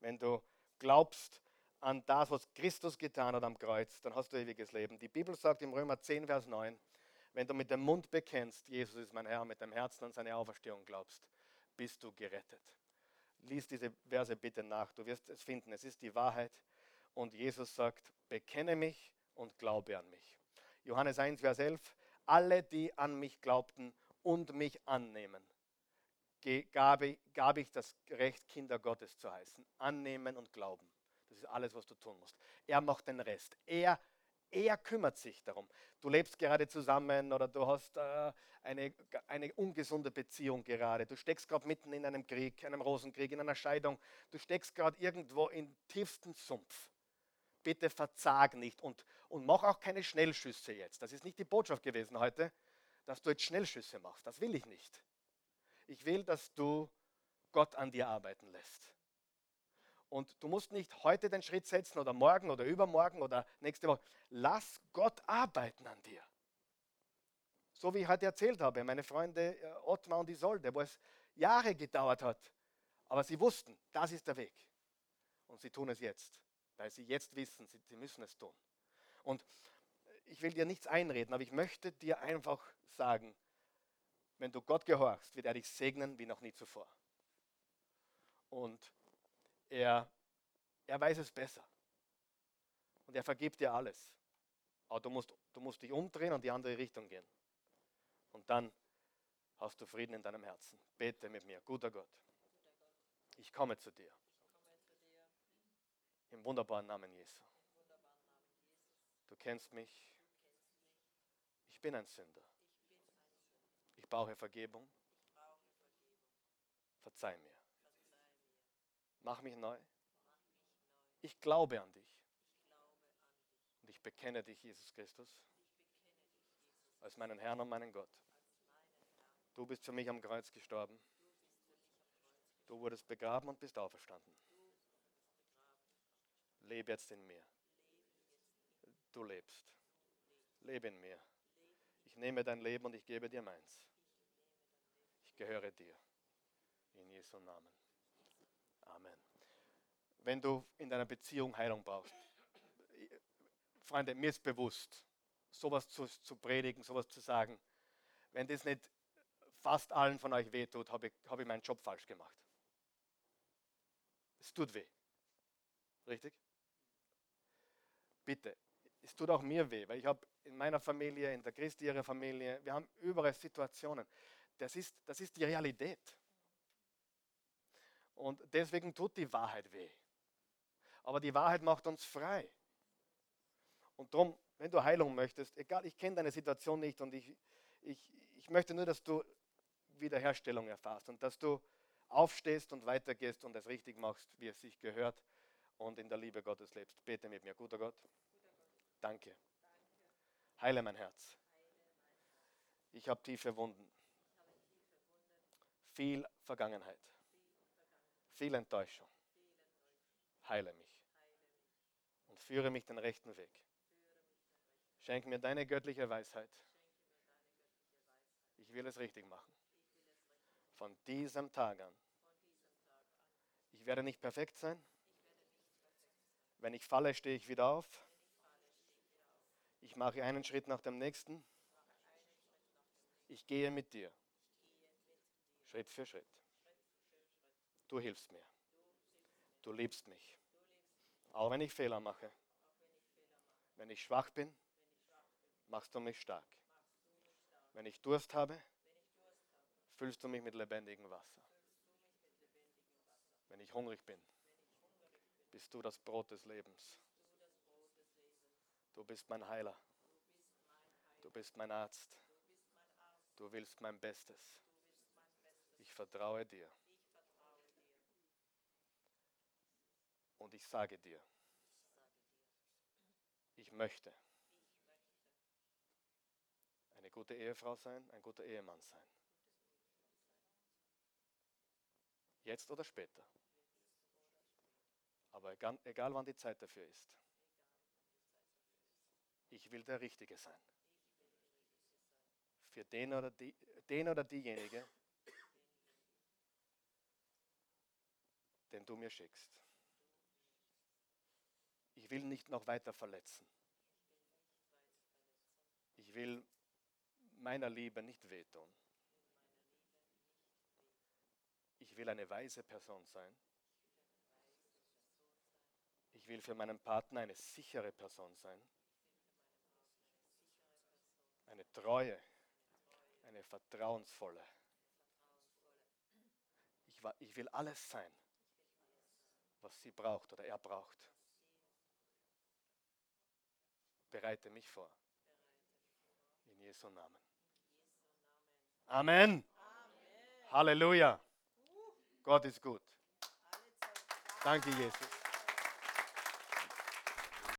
Wenn du glaubst, an das, was Christus getan hat am Kreuz, dann hast du ewiges Leben. Die Bibel sagt im Römer 10, Vers 9, wenn du mit dem Mund bekennst, Jesus ist mein Herr, mit dem Herzen an seine Auferstehung glaubst, bist du gerettet. Lies diese Verse bitte nach, du wirst es finden. Es ist die Wahrheit. Und Jesus sagt, bekenne mich und glaube an mich. Johannes 1, Vers 11, alle, die an mich glaubten und mich annehmen, gab ich das Recht, Kinder Gottes zu heißen. Annehmen und glauben. Das ist alles, was du tun musst. Er macht den Rest. Er, er kümmert sich darum. Du lebst gerade zusammen oder du hast äh, eine, eine ungesunde Beziehung gerade. Du steckst gerade mitten in einem Krieg, einem Rosenkrieg, in einer Scheidung. Du steckst gerade irgendwo im tiefsten Sumpf. bitte verzag nicht und, und mach auch keine Schnellschüsse jetzt. Das ist nicht die Botschaft gewesen heute, dass du jetzt Schnellschüsse machst. Das will ich nicht. Ich will, dass du Gott an dir arbeiten lässt. Und du musst nicht heute den Schritt setzen oder morgen oder übermorgen oder nächste Woche. Lass Gott arbeiten an dir. So wie ich heute erzählt habe, meine Freunde äh, Ottmar und Isolde, wo es Jahre gedauert hat. Aber sie wussten, das ist der Weg. Und sie tun es jetzt, weil sie jetzt wissen, sie, sie müssen es tun. Und ich will dir nichts einreden, aber ich möchte dir einfach sagen, wenn du Gott gehorchst, wird er dich segnen wie noch nie zuvor. Und er, er weiß es besser. Und er vergibt dir alles. Aber du musst, du musst dich umdrehen und die andere Richtung gehen. Und dann hast du Frieden in deinem Herzen. Bete mit mir, guter Gott. Ich komme zu dir. Im wunderbaren Namen Jesu. Du kennst mich. Ich bin ein Sünder. Ich brauche Vergebung. Verzeih mir. Mach mich neu. Ich glaube an dich. Und ich bekenne dich, Jesus Christus, als meinen Herrn und meinen Gott. Du bist für mich am Kreuz gestorben. Du wurdest begraben und bist auferstanden. Lebe jetzt in mir. Du lebst. Lebe in mir. Ich nehme dein Leben und ich gebe dir meins. Ich gehöre dir. In Jesu Namen. Amen. Wenn du in deiner Beziehung Heilung brauchst, Freunde, mir ist bewusst, sowas zu, zu predigen, sowas zu sagen, wenn das nicht fast allen von euch wehtut, habe ich, hab ich meinen Job falsch gemacht. Es tut weh. Richtig? Bitte, es tut auch mir weh, weil ich habe in meiner Familie, in der Christi ihrer Familie, wir haben überall Situationen. Das ist, das ist die Realität. Und deswegen tut die Wahrheit weh. Aber die Wahrheit macht uns frei. Und darum, wenn du Heilung möchtest, egal, ich kenne deine Situation nicht und ich, ich, ich möchte nur, dass du Wiederherstellung erfährst und dass du aufstehst und weitergehst und es richtig machst, wie es sich gehört und in der Liebe Gottes lebst. Bete mit mir, guter Gott. Danke. Heile mein Herz. Ich habe tiefe Wunden. Viel Vergangenheit viel Enttäuschung. Heile mich und führe mich den rechten Weg. Schenk mir deine göttliche Weisheit. Ich will es richtig machen. Von diesem Tag an. Ich werde nicht perfekt sein. Wenn ich falle, stehe ich wieder auf. Ich mache einen Schritt nach dem nächsten. Ich gehe mit dir. Schritt für Schritt. Du hilfst mir. Du liebst mich. Auch wenn ich Fehler mache. Wenn ich schwach bin, machst du mich stark. Wenn ich Durst habe, füllst du mich mit lebendigem Wasser. Wenn ich hungrig bin, bist du das Brot des Lebens. Du bist mein Heiler. Du bist mein Arzt. Du willst mein Bestes. Ich vertraue dir. Und ich sage dir, ich möchte eine gute Ehefrau sein, ein guter Ehemann sein. Jetzt oder später. Aber egal, egal wann die Zeit dafür ist. Ich will der Richtige sein. Für den oder, die, den oder diejenige, den du mir schickst. Ich will nicht noch weiter verletzen. Ich will meiner Liebe nicht wehtun. Ich will eine weise Person sein. Ich will für meinen Partner eine sichere Person sein. Eine treue, eine vertrauensvolle. Ich, will alles sein, was sie braucht oder er braucht bereite mich vor. In Jesu Namen. Amen. Halleluja. Gott ist gut. Danke, Jesus.